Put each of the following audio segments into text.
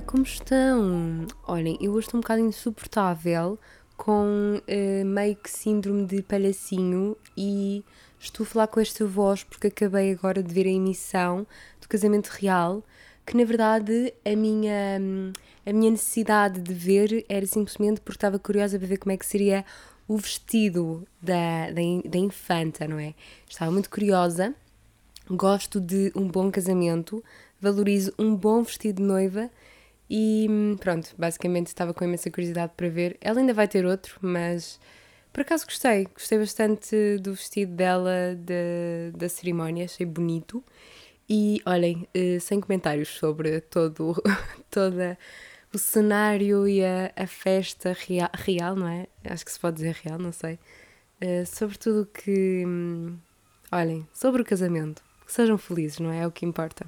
Como estão? Olhem, eu hoje estou um bocado insuportável com uh, meio que síndrome de palhacinho e estou a falar com esta voz porque acabei agora de ver a emissão do Casamento Real, que na verdade a minha, a minha necessidade de ver era simplesmente porque estava curiosa para ver como é que seria o vestido da, da, da infanta, não é? Estava muito curiosa, gosto de um bom casamento, valorizo um bom vestido de noiva e pronto, basicamente estava com imensa curiosidade para ver. Ela ainda vai ter outro, mas por acaso gostei, gostei bastante do vestido dela da, da cerimónia, achei bonito. E olhem, eh, sem comentários sobre todo, toda o cenário e a, a festa real, real, não é? Acho que se pode dizer real, não sei. Uh, sobre tudo que. Hum, olhem, sobre o casamento. Que sejam felizes, não é? É o que importa.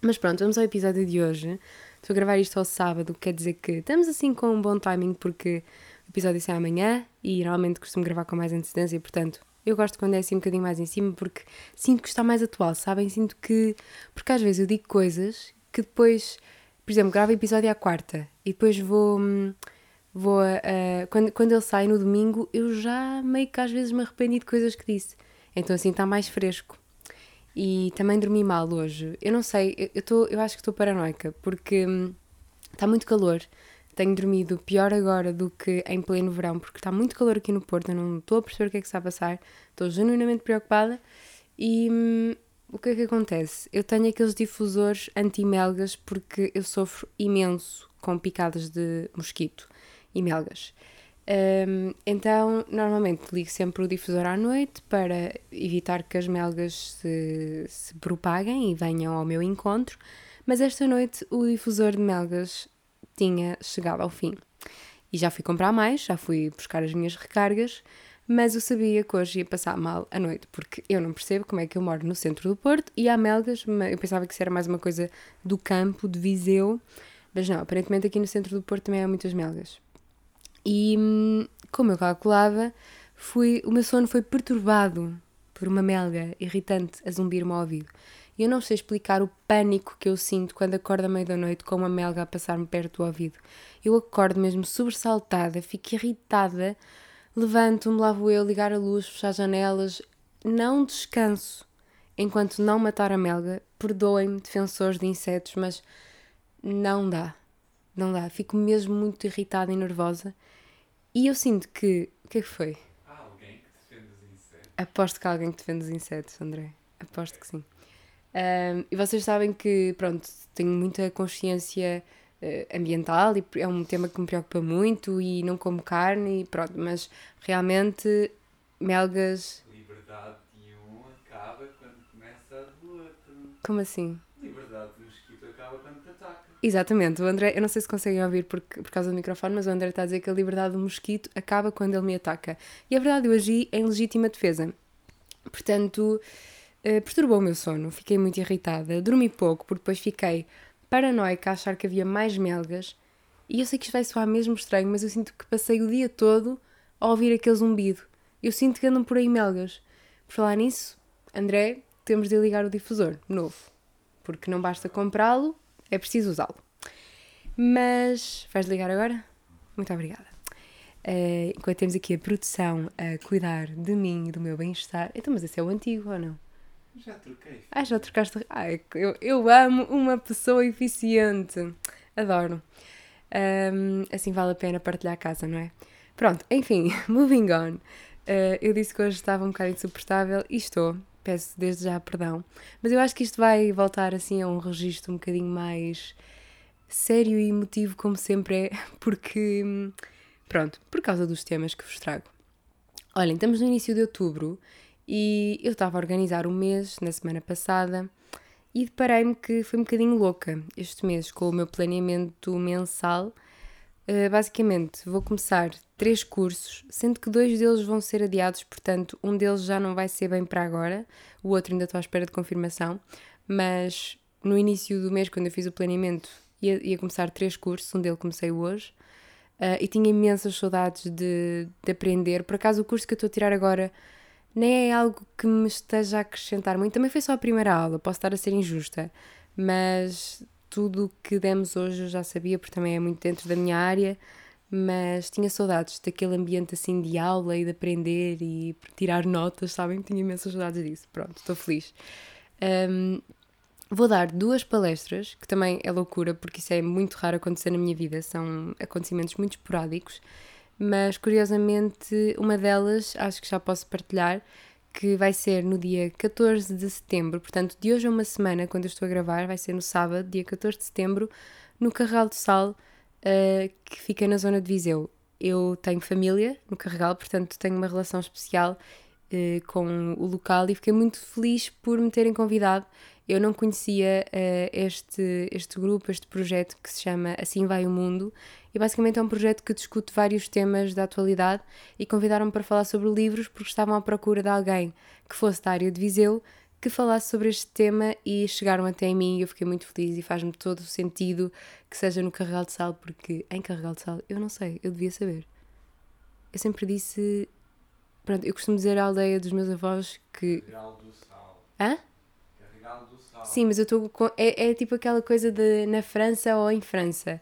Mas pronto, vamos ao episódio de hoje. Estou a gravar isto ao sábado, quer dizer que estamos assim com um bom timing porque o episódio sai amanhã e normalmente costumo gravar com mais antecedência, portanto eu gosto quando é assim um bocadinho mais em cima porque sinto que está mais atual, sabem? Sinto que. Porque às vezes eu digo coisas que depois por exemplo, gravo episódio à quarta e depois vou. Vou uh, quando, quando ele sai no domingo, eu já meio que às vezes me arrependi de coisas que disse. Então assim está mais fresco. E também dormi mal hoje. Eu não sei, eu, tô, eu acho que estou paranoica porque hum, está muito calor. Tenho dormido pior agora do que em pleno verão, porque está muito calor aqui no Porto. Eu não estou a perceber o que é que está a passar. Estou genuinamente preocupada. E hum, o que é que acontece? Eu tenho aqueles difusores anti-melgas porque eu sofro imenso com picadas de mosquito e melgas. Um, então, normalmente ligo sempre o difusor à noite para evitar que as melgas se, se propaguem e venham ao meu encontro, mas esta noite o difusor de melgas tinha chegado ao fim. E já fui comprar mais, já fui buscar as minhas recargas, mas eu sabia que hoje ia passar mal à noite, porque eu não percebo como é que eu moro no centro do Porto e há melgas, eu pensava que isso era mais uma coisa do campo, de Viseu, mas não, aparentemente aqui no centro do Porto também há muitas melgas. E hum, como eu calculava, fui, o meu sono foi perturbado por uma melga irritante a zumbir-me ao ouvido. E eu não sei explicar o pânico que eu sinto quando acordo à meia da noite com uma melga a passar-me perto do ouvido. Eu acordo mesmo sobressaltada, fico irritada Levanto-me, lá vou eu ligar a luz, fechar janelas. Não descanso enquanto não matar a melga. Perdoem-me, defensores de insetos, mas não dá. Não dá. Fico mesmo muito irritada e nervosa. E eu sinto que. O que é que foi? Há alguém que defende os insetos? Aposto que há alguém que defende os insetos, André. Aposto que sim. Um, e vocês sabem que, pronto, tenho muita consciência uh, ambiental e é um tema que me preocupa muito e não como carne e pronto, mas realmente melgas. Liberdade de um acaba quando começa a do outro. Como assim? Liberdade do mosquito acaba quando. Exatamente, o André, eu não sei se conseguem ouvir por, por causa do microfone, mas o André está a dizer que a liberdade do mosquito acaba quando ele me ataca. E é verdade, eu agi em legítima defesa. Portanto, uh, perturbou o meu sono, fiquei muito irritada, dormi pouco, porque depois fiquei paranoica a achar que havia mais melgas. E eu sei que isto vai soar mesmo estranho, mas eu sinto que passei o dia todo a ouvir aquele zumbido. Eu sinto que andam por aí melgas. Por falar nisso, André, temos de ligar o difusor novo. Porque não basta comprá-lo, é preciso usá-lo. Mas vais ligar agora? Muito obrigada. Uh, enquanto temos aqui a produção a cuidar de mim e do meu bem-estar. Então, mas esse é o antigo ou não? Já troquei. Ah, já trocaste. Ai, eu, eu amo uma pessoa eficiente. Adoro. Um, assim vale a pena partilhar a casa, não é? Pronto, enfim, moving on. Uh, eu disse que hoje estava um bocado insuportável e estou. Peço desde já perdão. Mas eu acho que isto vai voltar assim a um registro um bocadinho mais sério e emotivo, como sempre é, porque. Pronto, por causa dos temas que vos trago. Olhem, estamos no início de outubro e eu estava a organizar o mês na semana passada e deparei-me que foi um bocadinho louca este mês com o meu planeamento mensal. Uh, basicamente, vou começar três cursos, sendo que dois deles vão ser adiados, portanto, um deles já não vai ser bem para agora, o outro ainda estou à espera de confirmação. Mas no início do mês, quando eu fiz o planeamento, ia, ia começar três cursos, um deles comecei hoje. Uh, e tinha imensas saudades de, de aprender. Por acaso, o curso que eu estou a tirar agora nem é algo que me esteja a acrescentar muito. Também foi só a primeira aula, posso estar a ser injusta, mas tudo o que demos hoje eu já sabia, porque também é muito dentro da minha área, mas tinha saudades daquele ambiente assim de aula e de aprender e tirar notas, sabem? Tinha imensas saudades disso. Pronto, estou feliz. Um, vou dar duas palestras, que também é loucura, porque isso é muito raro acontecer na minha vida, são acontecimentos muito esporádicos, mas curiosamente uma delas acho que já posso partilhar, que vai ser no dia 14 de setembro, portanto, de hoje a uma semana, quando eu estou a gravar, vai ser no sábado, dia 14 de setembro, no Carral do Sal, uh, que fica na zona de Viseu. Eu tenho família no Carregal, portanto tenho uma relação especial uh, com o local e fiquei muito feliz por me terem convidado. Eu não conhecia uh, este, este grupo, este projeto que se chama Assim Vai o Mundo e basicamente é um projeto que discute vários temas da atualidade e convidaram-me para falar sobre livros porque estavam à procura de alguém que fosse da área de Viseu que falasse sobre este tema e chegaram até mim e eu fiquei muito feliz e faz-me todo o sentido que seja no Carregal de Sal, porque em Carregal de Sal eu não sei, eu devia saber. Eu sempre disse. Pronto, eu costumo dizer à aldeia dos meus avós que. Carregal do Sal. Hã? Carregal do Sal. Sim, mas eu estou. É, é tipo aquela coisa de na França ou em França.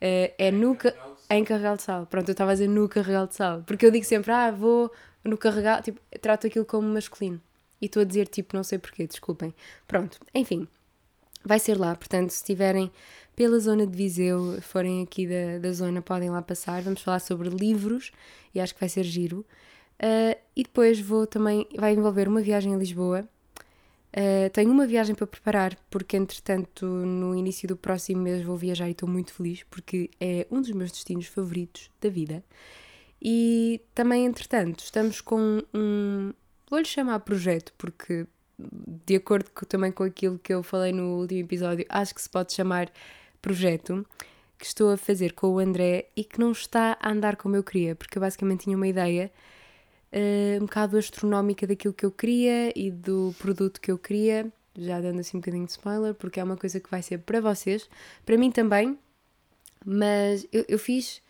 É, é no. Ca... Em Carregal de Sal. Pronto, eu estava a dizer no Carregal de Sal. Porque eu digo sempre, ah, vou no Carregal. Tipo, trato aquilo como masculino. E estou a dizer tipo, não sei porquê, desculpem. Pronto, enfim. Vai ser lá, portanto, se estiverem pela zona de Viseu, forem aqui da, da zona, podem lá passar. Vamos falar sobre livros e acho que vai ser giro. Uh, e depois vou também, vai envolver uma viagem a Lisboa. Uh, tenho uma viagem para preparar, porque entretanto, no início do próximo mês, vou viajar e estou muito feliz, porque é um dos meus destinos favoritos da vida. E também, entretanto, estamos com um. Vou-lhe chamar projeto, porque de acordo com- também com aquilo que eu falei no último episódio, acho que se pode chamar projeto que estou a fazer com o André e que não está a andar como eu queria, porque eu basicamente tinha uma ideia eh, um bocado astronómica daquilo que eu queria e do produto que eu queria, já dando assim um bocadinho de spoiler, porque é uma coisa que vai ser para vocês, para mim também, mas eu, eu fiz,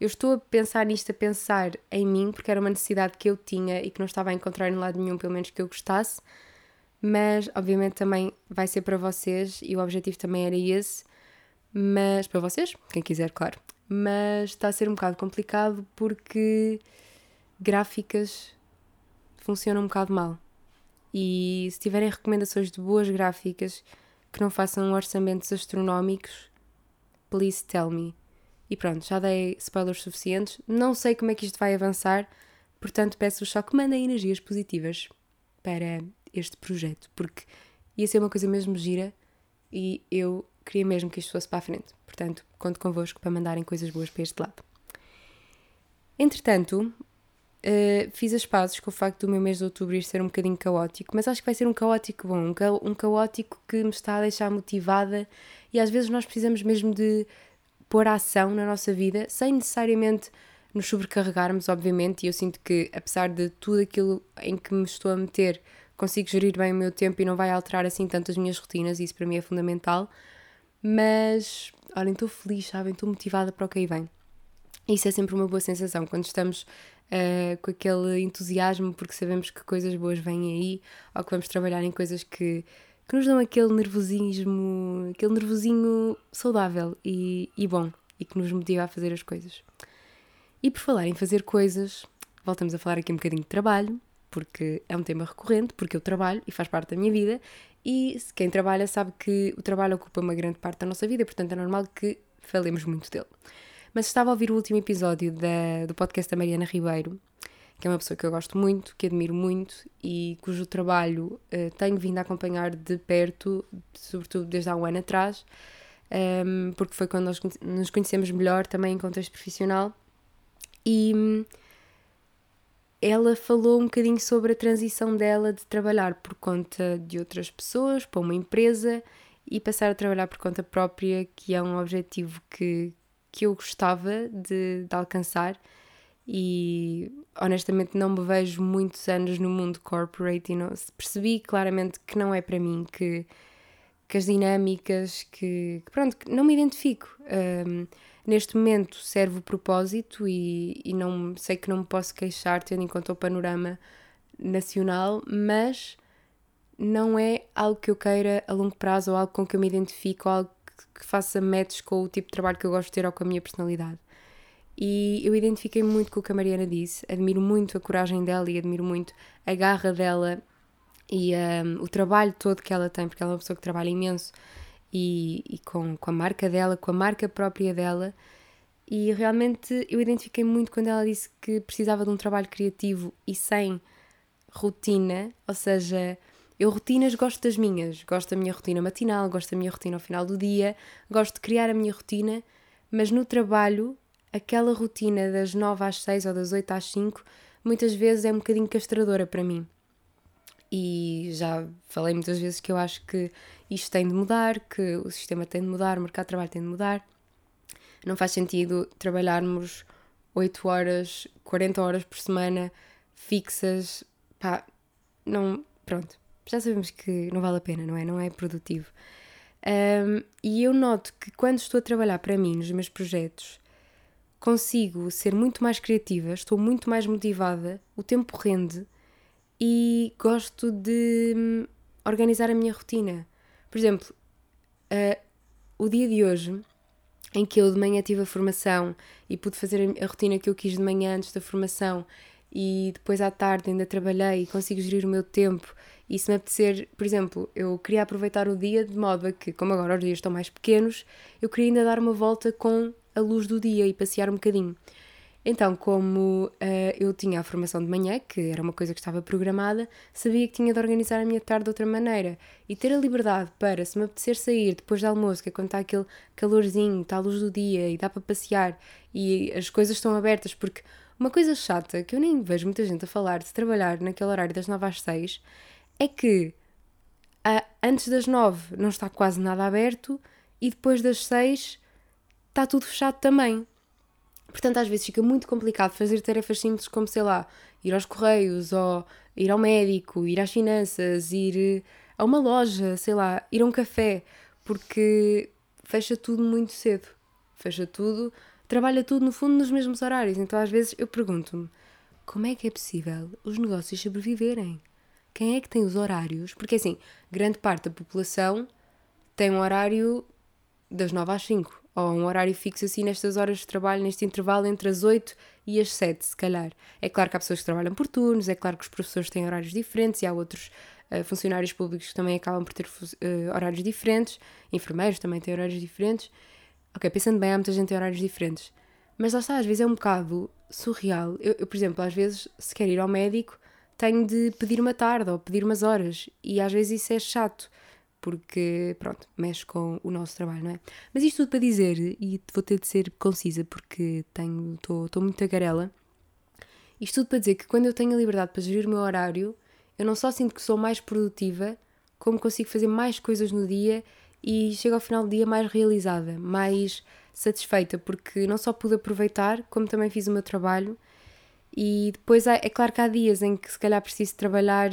eu estou a pensar nisto, a pensar em mim, porque era uma necessidade que eu tinha e que não estava a encontrar em lado nenhum, pelo menos que eu gostasse, mas obviamente também vai ser para vocês e o objetivo também era esse, mas para vocês, quem quiser, claro. Mas está a ser um bocado complicado porque gráficas funcionam um bocado mal. E se tiverem recomendações de boas gráficas que não façam orçamentos astronómicos, please tell me. E pronto, já dei spoilers suficientes. Não sei como é que isto vai avançar, portanto peço-vos só que mandem energias positivas para este projeto, porque ia ser uma coisa mesmo gira e eu queria mesmo que isto fosse para a frente. Portanto, conto convosco para mandarem coisas boas para este lado. Entretanto, eh, fiz as pazes com o facto do meu mês de outubro ir ser um bocadinho caótico, mas acho que vai ser um caótico bom, um, ca- um caótico que me está a deixar motivada e às vezes nós precisamos mesmo de pôr ação na nossa vida sem necessariamente nos sobrecarregarmos, obviamente, e eu sinto que apesar de tudo aquilo em que me estou a meter, consigo gerir bem o meu tempo e não vai alterar assim tanto as minhas rotinas, e isso para mim é fundamental. Mas, olhem, estou feliz, sabem? Estou motivada para o que aí vem. Isso é sempre uma boa sensação quando estamos ah, com aquele entusiasmo porque sabemos que coisas boas vêm aí ou que vamos trabalhar em coisas que, que nos dão aquele nervosismo, aquele nervosinho saudável e, e bom e que nos motiva a fazer as coisas. E por falar em fazer coisas, voltamos a falar aqui um bocadinho de trabalho, porque é um tema recorrente, porque eu trabalho e faz parte da minha vida, e quem trabalha sabe que o trabalho ocupa uma grande parte da nossa vida, portanto é normal que falemos muito dele. Mas estava a ouvir o último episódio da- do podcast da Mariana Ribeiro, que é uma pessoa que eu gosto muito, que admiro muito e cujo trabalho eh, tenho vindo a acompanhar de perto, sobretudo desde há um ano atrás, ehm, porque foi quando nós nos conhecemos melhor também em contexto profissional. E hum, ela falou um bocadinho sobre a transição dela de trabalhar por conta de outras pessoas, para uma empresa e passar a trabalhar por conta própria, que é um objetivo que, que eu gostava de, de alcançar. E honestamente não me vejo muitos anos no mundo corporate e não, percebi claramente que não é para mim, que, que as dinâmicas, que, que pronto, que não me identifico. Hum, neste momento serve o propósito e, e não sei que não me posso queixar tendo em conta o panorama nacional, mas não é algo que eu queira a longo prazo ou algo com que eu me identifico, algo que faça match com o tipo de trabalho que eu gosto de ter ou com a minha personalidade. E eu identifiquei muito com o que a Mariana disse, admiro muito a coragem dela e admiro muito a garra dela e um, o trabalho todo que ela tem, porque ela é uma pessoa que trabalha imenso e, e com, com a marca dela, com a marca própria dela. E realmente eu identifiquei muito quando ela disse que precisava de um trabalho criativo e sem rotina, ou seja, eu rotinas gosto das minhas, gosto da minha rotina matinal, gosto da minha rotina ao final do dia, gosto de criar a minha rotina, mas no trabalho, aquela rotina das 9 às 6 ou das 8 às 5, muitas vezes é um bocadinho castradora para mim. E já falei muitas vezes que eu acho que isto tem de mudar, que o sistema tem de mudar, o mercado de trabalho tem de mudar. Não faz sentido trabalharmos 8 horas, 40 horas por semana fixas, pá, não, pronto, já sabemos que não vale a pena, não é? Não é produtivo. Um, e eu noto que quando estou a trabalhar para mim, nos meus projetos, consigo ser muito mais criativa, estou muito mais motivada, o tempo rende e gosto de hum, organizar a minha rotina. Por exemplo, uh, o dia de hoje, em que eu de manhã tive a formação e pude fazer a rotina que eu quis de manhã antes da formação e depois à tarde ainda trabalhei e consigo gerir o meu tempo e se me apetecer, por exemplo, eu queria aproveitar o dia de modo a que, como agora os dias estão mais pequenos, eu queria ainda dar uma volta com a luz do dia e passear um bocadinho. Então, como uh, eu tinha a formação de manhã, que era uma coisa que estava programada, sabia que tinha de organizar a minha tarde de outra maneira. E ter a liberdade para, se me apetecer sair depois do almoço, que é quando está aquele calorzinho, está a luz do dia e dá para passear e as coisas estão abertas, porque uma coisa chata que eu nem vejo muita gente a falar de trabalhar naquele horário das 9 às 6 é que uh, antes das 9 não está quase nada aberto e depois das 6 está tudo fechado também. Portanto, às vezes fica muito complicado fazer tarefas simples como, sei lá, ir aos correios, ou ir ao médico, ir às finanças, ir a uma loja, sei lá, ir a um café, porque fecha tudo muito cedo. Fecha tudo, trabalha tudo no fundo nos mesmos horários. Então, às vezes, eu pergunto-me como é que é possível os negócios sobreviverem? Quem é que tem os horários? Porque assim, grande parte da população tem um horário das 9 às 5, ou um horário fixo assim nestas horas de trabalho, neste intervalo entre as 8 e as 7, se calhar. É claro que há pessoas que trabalham por turnos, é claro que os professores têm horários diferentes e há outros uh, funcionários públicos que também acabam por ter uh, horários diferentes, enfermeiros também têm horários diferentes. Ok, pensando bem, há muita gente que tem horários diferentes. Mas lá está, às vezes é um bocado surreal. Eu, eu, por exemplo, às vezes, se quer ir ao médico, tenho de pedir uma tarde ou pedir umas horas. E às vezes isso é chato, porque, pronto, mexe com o nosso trabalho, não é? Mas isto tudo para dizer, e vou ter de ser concisa porque estou muito tagarela. Isto tudo para dizer que quando eu tenho a liberdade para gerir o meu horário, eu não só sinto que sou mais produtiva, como consigo fazer mais coisas no dia e chego ao final do dia mais realizada, mais satisfeita, porque não só pude aproveitar, como também fiz o meu trabalho e depois é claro que há dias em que se calhar preciso trabalhar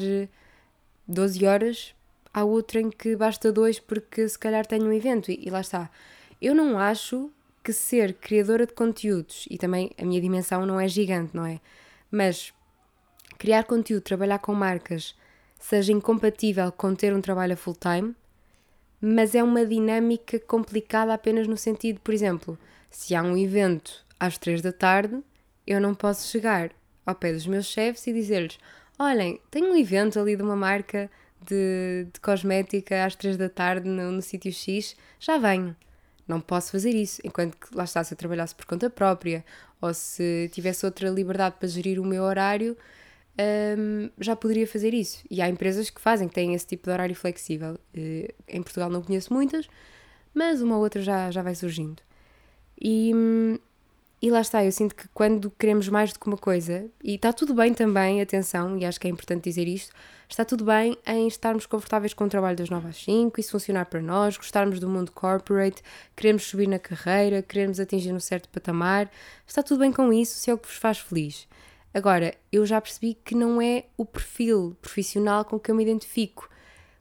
12 horas, há outro em que basta dois porque se calhar tenho um evento e, e lá está. Eu não acho que ser criadora de conteúdos, e também a minha dimensão não é gigante, não é? Mas criar conteúdo, trabalhar com marcas, seja incompatível com ter um trabalho a full time, mas é uma dinâmica complicada apenas no sentido, por exemplo, se há um evento às 3 da tarde, eu não posso chegar ao pé dos meus chefes e dizer-lhes: olhem, tenho um evento ali de uma marca de, de cosmética às 3 da tarde no, no sítio X, já venho. Não posso fazer isso. Enquanto que lá está, se eu trabalhasse por conta própria ou se tivesse outra liberdade para gerir o meu horário, um, já poderia fazer isso. E há empresas que fazem, que têm esse tipo de horário flexível. Eh, em Portugal não conheço muitas, mas uma ou outra já, já vai surgindo. E, hum, e lá está, eu sinto que quando queremos mais do que uma coisa, e está tudo bem também, atenção, e acho que é importante dizer isto, está tudo bem em estarmos confortáveis com o trabalho das 9 às 5, isso funcionar para nós, gostarmos do mundo corporate, queremos subir na carreira, queremos atingir um certo patamar, está tudo bem com isso se é o que vos faz feliz. Agora, eu já percebi que não é o perfil profissional com que eu me identifico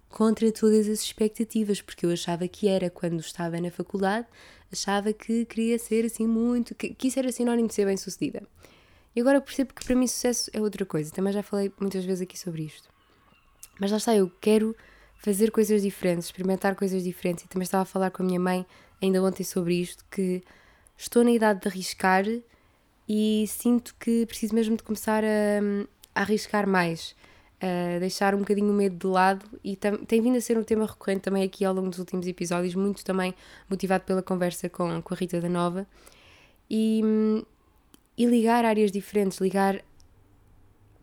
contra todas as expectativas, porque eu achava que era quando estava na faculdade, achava que queria ser assim muito, que, que isso era sinónimo de ser bem sucedida. E agora percebo que para mim sucesso é outra coisa, também já falei muitas vezes aqui sobre isto. Mas lá está, eu quero fazer coisas diferentes, experimentar coisas diferentes. E também estava a falar com a minha mãe ainda ontem sobre isto, que estou na idade de arriscar e sinto que preciso mesmo de começar a, a arriscar mais, a deixar um bocadinho o medo de lado e tem vindo a ser um tema recorrente também aqui ao longo dos últimos episódios, muito também motivado pela conversa com, com a Rita da Nova. E, e ligar áreas diferentes, ligar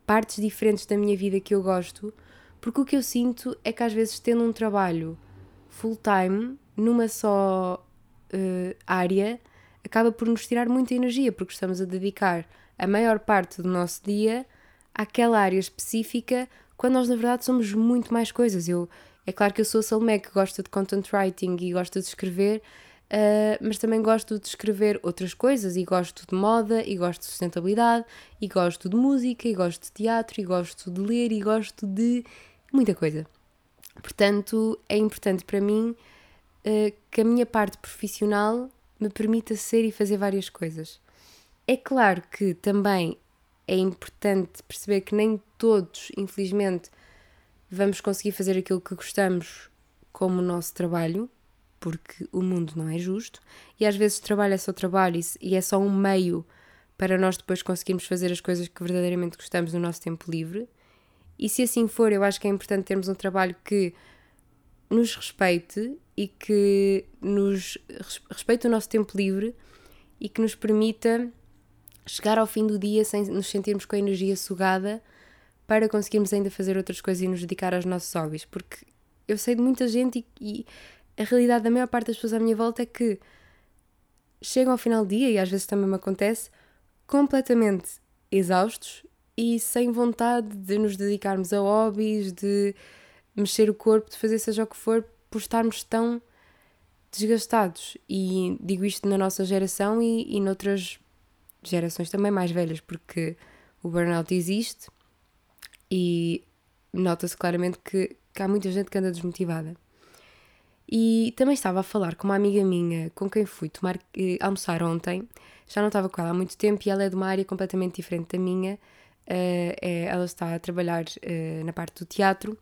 partes diferentes da minha vida que eu gosto, porque o que eu sinto é que às vezes tendo um trabalho full time numa só uh, área acaba por nos tirar muita energia, porque estamos a dedicar a maior parte do nosso dia àquela área específica, quando nós na verdade somos muito mais coisas. Eu, é claro que eu sou a Salomé que gosta de content writing e gosta de escrever, uh, mas também gosto de escrever outras coisas e gosto de moda e gosto de sustentabilidade e gosto de música e gosto de teatro e gosto de ler e gosto de muita coisa. Portanto, é importante para mim uh, que a minha parte profissional me permita ser e fazer várias coisas. É claro que também é importante perceber que nem todos, infelizmente, vamos conseguir fazer aquilo que gostamos como o nosso trabalho, porque o mundo não é justo, e às vezes trabalho é só trabalho e é só um meio para nós depois conseguirmos fazer as coisas que verdadeiramente gostamos no nosso tempo livre. E se assim for, eu acho que é importante termos um trabalho que nos respeite e que nos respeite o nosso tempo livre e que nos permita chegar ao fim do dia sem nos sentirmos com a energia sugada para conseguirmos ainda fazer outras coisas e nos dedicar aos nossos hobbies. Porque eu sei de muita gente e, e a realidade da maior parte das pessoas à minha volta é que chegam ao final do dia, e às vezes também me acontece, completamente exaustos e sem vontade de nos dedicarmos a hobbies, de mexer o corpo, de fazer seja o que for, por estarmos tão desgastados. E digo isto na nossa geração e, e noutras gerações também mais velhas, porque o burnout existe e nota-se claramente que, que há muita gente que anda desmotivada. E também estava a falar com uma amiga minha com quem fui tomar, eh, almoçar ontem, já não estava com ela há muito tempo e ela é de uma área completamente diferente da minha. Uh, é, ela está a trabalhar uh, na parte do teatro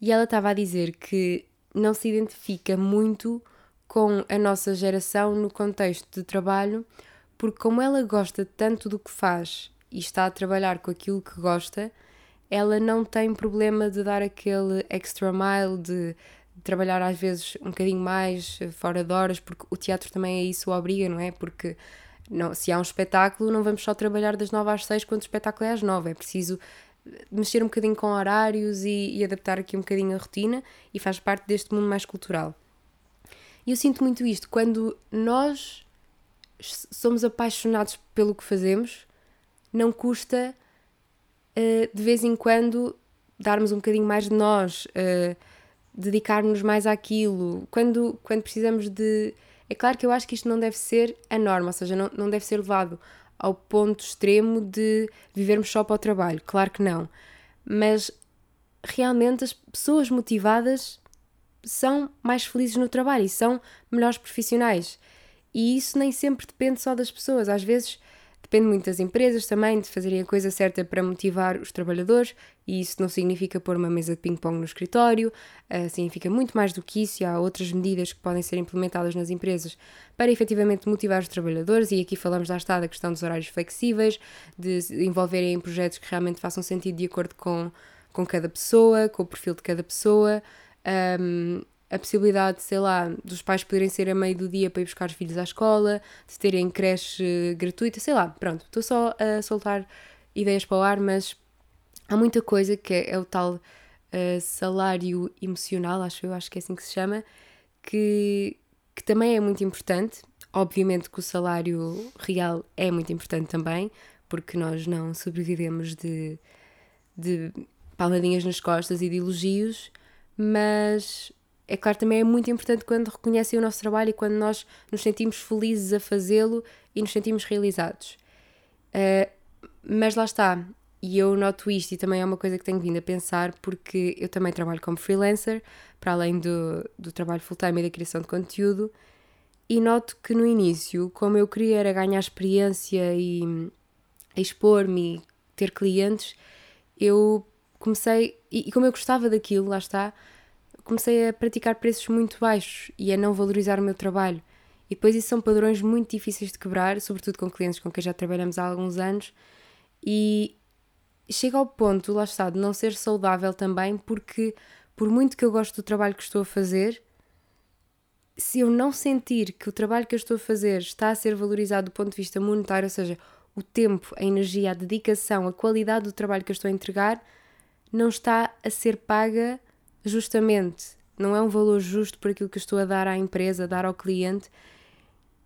e ela estava a dizer que não se identifica muito com a nossa geração no contexto de trabalho, porque como ela gosta tanto do que faz e está a trabalhar com aquilo que gosta, ela não tem problema de dar aquele extra mile, de, trabalhar às vezes um bocadinho mais fora de horas, porque o teatro também é isso, obriga, não é? Porque não, se há um espetáculo, não vamos só trabalhar das 9 às 6 quando o espetáculo é às 9, é preciso mexer um bocadinho com horários e, e, adaptar aqui um bocadinho a rotina e faz parte deste mundo mais cultural. E eu sinto muito isto, quando nós somos apaixonados pelo que fazemos, não custa uh, de vez em quando darmos um bocadinho mais de nós, uh, dedicarmos mais àquilo, quando, quando precisamos de. É claro que eu acho que isto não deve ser a norma, ou seja, não, não deve ser levado ao ponto extremo de vivermos só para o trabalho. Claro que não. Mas realmente as pessoas motivadas são mais felizes no trabalho e são melhores profissionais. E isso nem sempre depende só das pessoas. Às vezes Depende muito das empresas também de fazerem a coisa certa para motivar os trabalhadores, e isso não significa pôr uma mesa de ping-pong no escritório, uh, significa muito mais do que isso, e há outras medidas que podem ser implementadas nas empresas para efetivamente motivar os trabalhadores, e aqui falamos, lá está, da questão dos horários flexíveis, de envolverem em projetos que realmente façam sentido de acordo com, com cada pessoa, com o perfil de cada pessoa. Um, a possibilidade, sei lá, dos pais poderem ser a meio do dia para ir buscar os filhos à escola, de terem creche gratuita, sei lá, pronto, estou só a soltar ideias para o ar, mas há muita coisa que é, é o tal uh, salário emocional, acho eu, acho que é assim que se chama, que, que também é muito importante. Obviamente que o salário real é muito importante também, porque nós não sobrevivemos de, de palmadinhas nas costas e de elogios, mas é claro, também é muito importante quando reconhecem o nosso trabalho e quando nós nos sentimos felizes a fazê-lo e nos sentimos realizados. Uh, mas lá está, e eu noto isto e também é uma coisa que tenho vindo a pensar porque eu também trabalho como freelancer, para além do, do trabalho full-time e da criação de conteúdo, e noto que no início, como eu queria era ganhar experiência e expor-me ter clientes, eu comecei, e, e como eu gostava daquilo, lá está, comecei a praticar preços muito baixos e a não valorizar o meu trabalho. E depois isso são padrões muito difíceis de quebrar, sobretudo com clientes com quem já trabalhamos há alguns anos. E chega ao ponto, lá está, de não ser saudável também, porque por muito que eu gosto do trabalho que estou a fazer, se eu não sentir que o trabalho que eu estou a fazer está a ser valorizado do ponto de vista monetário, ou seja, o tempo, a energia, a dedicação, a qualidade do trabalho que eu estou a entregar, não está a ser paga justamente. Não é um valor justo por aquilo que estou a dar à empresa, a dar ao cliente.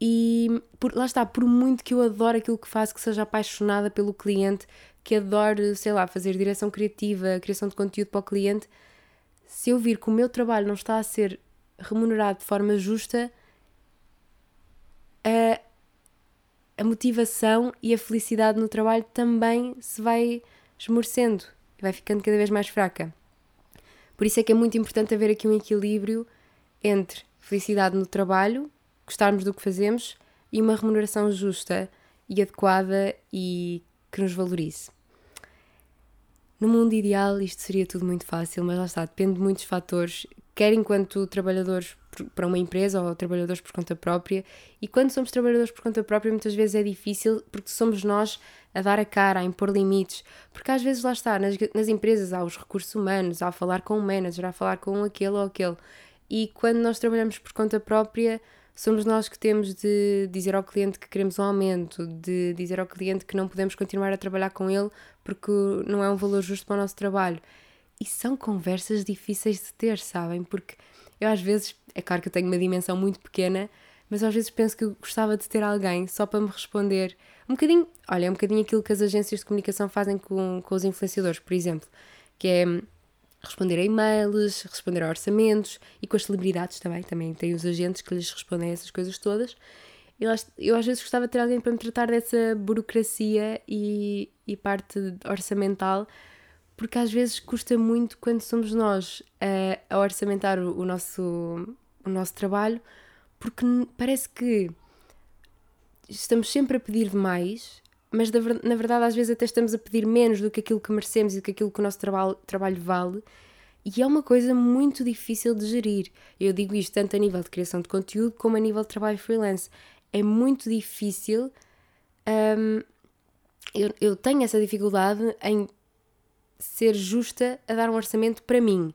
E por, lá está, por muito que eu adore aquilo que faço, que seja apaixonada pelo cliente, que adore, sei lá, fazer direção criativa, criação de conteúdo para o cliente, se eu vir que o meu trabalho não está a ser remunerado de forma justa, a, a motivação e a felicidade no trabalho também se vai esmorecendo e vai ficando cada vez mais fraca. Por isso é que é muito importante haver aqui um equilíbrio entre felicidade no trabalho gostarmos do que fazemos e uma remuneração justa e adequada e que nos valorize. No mundo ideal, isto seria tudo muito fácil, mas lá está, depende de muitos fatores, quer enquanto trabalhadores para uma empresa ou trabalhadores por conta própria. E quando somos trabalhadores por conta própria, muitas vezes é difícil porque somos nós a dar a cara, a impor limites. Porque às vezes lá está, nas, nas empresas há os recursos humanos, há a falar com o manager, há a falar com aquele ou aquele. E quando nós trabalhamos por conta própria, somos nós que temos de dizer ao cliente que queremos um aumento, de dizer ao cliente que não podemos continuar a trabalhar com ele porque não é um valor justo para o nosso trabalho. E são conversas difíceis de ter, sabem? Porque eu às vezes, é claro que eu tenho uma dimensão muito pequena, mas às vezes penso que gostava de ter alguém só para me responder um bocadinho, olha, é um bocadinho aquilo que as agências de comunicação fazem com, com os influenciadores, por exemplo, que é responder a e-mails, responder a orçamentos e com as celebridades também, também tem os agentes que lhes respondem a essas coisas todas. Eu, eu às vezes gostava de ter alguém para me tratar dessa burocracia e, e parte orçamental, porque às vezes custa muito quando somos nós a, a orçamentar o, o, nosso, o nosso trabalho, porque parece que estamos sempre a pedir demais mas na verdade às vezes até estamos a pedir menos do que aquilo que merecemos e do que aquilo que o nosso trabalho, trabalho vale. E é uma coisa muito difícil de gerir. Eu digo isto tanto a nível de criação de conteúdo como a nível de trabalho freelance. É muito difícil. Um, eu, eu tenho essa dificuldade em ser justa a dar um orçamento para mim.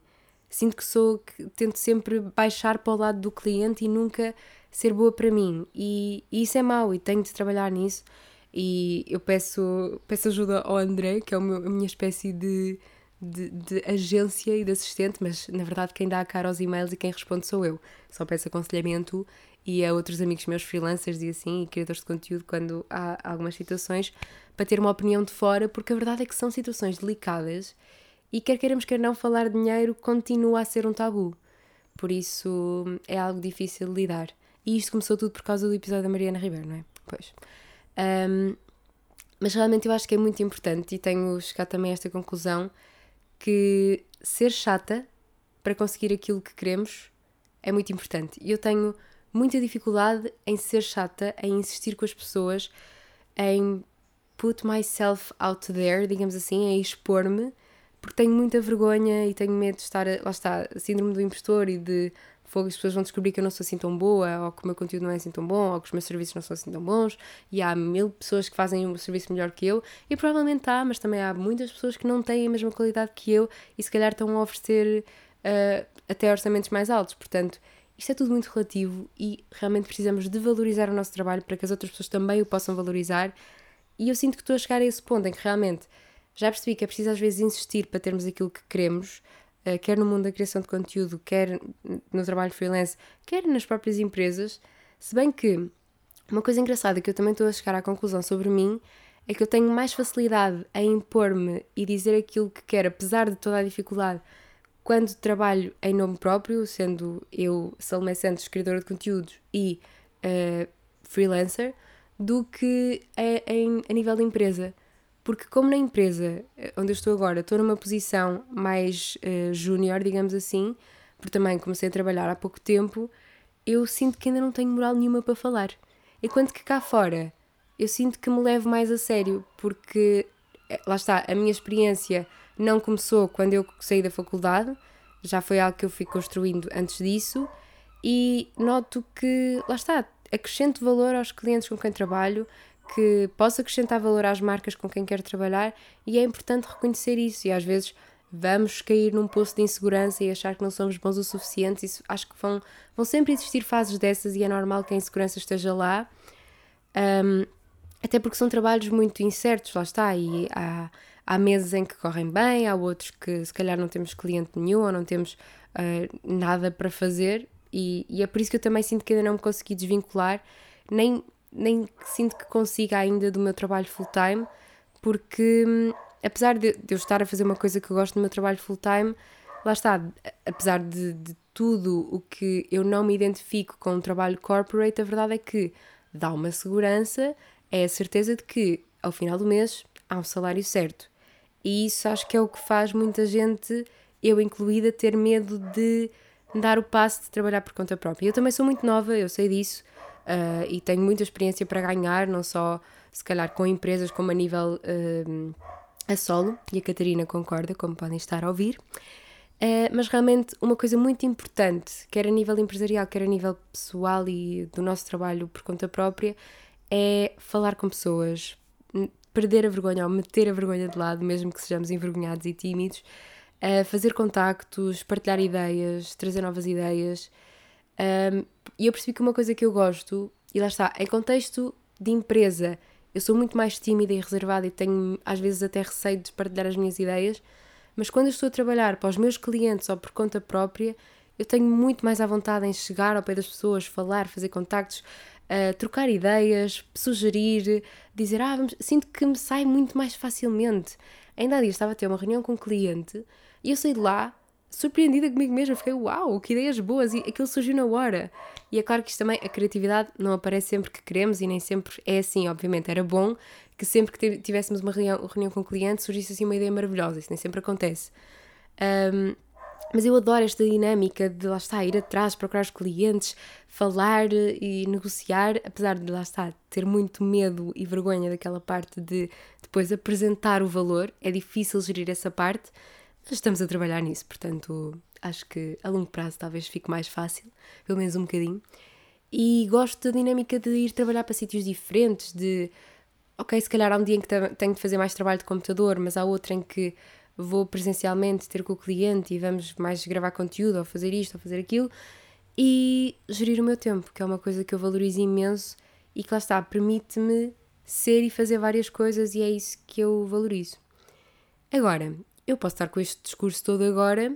Sinto que sou que tento sempre baixar para o lado do cliente e nunca ser boa para mim. E, e isso é mau e tenho de trabalhar nisso e eu peço, peço ajuda ao André, que é meu, a minha espécie de, de, de, agência e de assistente, mas na verdade quem dá a cara aos e-mails e quem responde sou eu. Só peço aconselhamento e a outros amigos meus freelancers e assim, e criadores de conteúdo, quando há algumas situações, para ter uma opinião de fora, porque a verdade é que são situações delicadas e quer queiramos, quer não, falar de dinheiro continua a ser um tabu. Por isso é algo difícil de lidar. E isto começou tudo por causa do episódio da Mariana Ribeiro, não é? Pois. Um, mas realmente eu acho que é muito importante e tenho chegado também a esta conclusão que ser chata para conseguir aquilo que queremos é muito importante. E eu tenho muita dificuldade em ser chata, em insistir com as pessoas, em put myself out there, digamos assim, em expor-me, porque tenho muita vergonha e tenho medo de estar, lá está, síndrome do impostor e de fogo, as pessoas vão descobrir que eu não sou assim tão boa, ou que o meu conteúdo não é assim tão bom, ou que os meus serviços não são assim tão bons, e há mil pessoas que fazem um serviço melhor que eu, e provavelmente há, mas também há muitas pessoas que não têm a mesma qualidade que eu e se calhar estão a oferecer uh, até orçamentos mais altos. Portanto, isto é tudo muito relativo e realmente precisamos de valorizar o nosso trabalho para que as outras pessoas também o possam valorizar. E eu sinto que estou a chegar a esse ponto em que realmente já percebi que é preciso às vezes insistir para termos aquilo que queremos, eh, quer no mundo da criação de conteúdo, quer no trabalho freelance, quer nas próprias empresas. Se bem que uma coisa engraçada que eu também estou a chegar à conclusão sobre mim é que eu tenho mais facilidade em impor-me e dizer aquilo que quero, apesar de toda a dificuldade, quando trabalho em nome próprio, sendo eu Salomé Santos, escritora de conteúdos e uh, freelancer, do que a, em, a nível de empresa. Porque, como na empresa eh, onde eu estou agora, estou numa posição mais uh, júnior, digamos assim, porque também comecei a trabalhar há pouco tempo, eu sinto que ainda não tenho moral nenhuma para falar. Enquanto que cá fora, eu sinto que me levo mais a sério, porque, eh, lá está, a minha experiência não começou quando eu saí da faculdade, já foi algo que eu fui construindo antes disso e noto que, lá está, acrescento valor aos clientes com quem trabalho, que posso acrescentar valor às marcas com quem quero trabalhar e é importante reconhecer isso. E às vezes vamos cair num poço de insegurança e achar que não somos bons o suficiente. Isso, acho que vão, vão sempre existir fases dessas e é normal que a insegurança esteja lá. Um, até porque são trabalhos muito incertos, lá está, e há, há meses em que correm bem, há outros que se calhar não temos cliente nenhum ou não temos uh, nada para fazer, e, e, é por isso que eu também sinto que ainda não me consegui desvincular, nem, nem sinto que consiga ainda do meu trabalho full-time, porque hum, apesar de, de, eu estar a fazer uma coisa que eu gosto do meu trabalho full-time, lá está, apesar de, de tudo o que eu não me identifico com o trabalho corporate, a verdade é que dá uma segurança, é a certeza de que ao final do mês há um salário certo. E isso acho que é o que faz muita gente, eu incluída, ter medo de dar o passo de trabalhar por conta própria. Eu também sou muito nova, eu sei disso, uh, e tenho muita experiência para ganhar, não só se calhar com empresas como a nível uh, a solo, e a Catarina concorda, como podem estar a ouvir. Uh, mas realmente uma coisa muito importante, quer a nível empresarial, quer a nível pessoal e do nosso trabalho por conta própria, é falar com pessoas, perder a vergonha ou meter a vergonha de lado, mesmo que sejamos envergonhados e tímidos, fazer contactos, partilhar ideias, trazer novas ideias. Um, e eu percebi que uma coisa que eu gosto, e lá está, em contexto de empresa, eu sou muito mais tímida e reservada e tenho às vezes até receio de partilhar as minhas ideias, mas quando eu estou a trabalhar para os meus clientes ou por conta própria, eu tenho muito mais à vontade em chegar ao pé das pessoas, falar, fazer contactos, trocar ideias, sugerir, dizer, ah, vamos... sinto que me sai muito mais facilmente. Ainda há dias estava a ter uma reunião com um cliente e eu saí de lá surpreendida comigo mesma, fiquei uau, que ideias boas e aquilo surgiu na hora. E é claro que isto também, a criatividade não aparece sempre que queremos e nem sempre é assim, obviamente. Era bom que sempre que tivéssemos uma reunião, reunião com o cliente surgisse assim uma ideia maravilhosa, isso nem sempre acontece. Um, mas eu adoro esta dinâmica de lá estar, ir atrás, procurar os clientes, falar e negociar, apesar de lá estar, ter muito medo e vergonha daquela parte de depois apresentar o valor, é difícil gerir essa parte, mas estamos a trabalhar nisso, portanto acho que a longo prazo talvez fique mais fácil, pelo menos um bocadinho. E gosto da dinâmica de ir trabalhar para sítios diferentes, de ok, se calhar há um dia em que tenho de fazer mais trabalho de computador, mas há outro em que vou presencialmente ter com o cliente e vamos mais gravar conteúdo, ou fazer isto, ou fazer aquilo, e gerir o meu tempo, que é uma coisa que eu valorizo imenso e que lá está, permite-me ser e fazer várias coisas e é isso que eu valorizo. Agora, eu posso estar com este discurso todo agora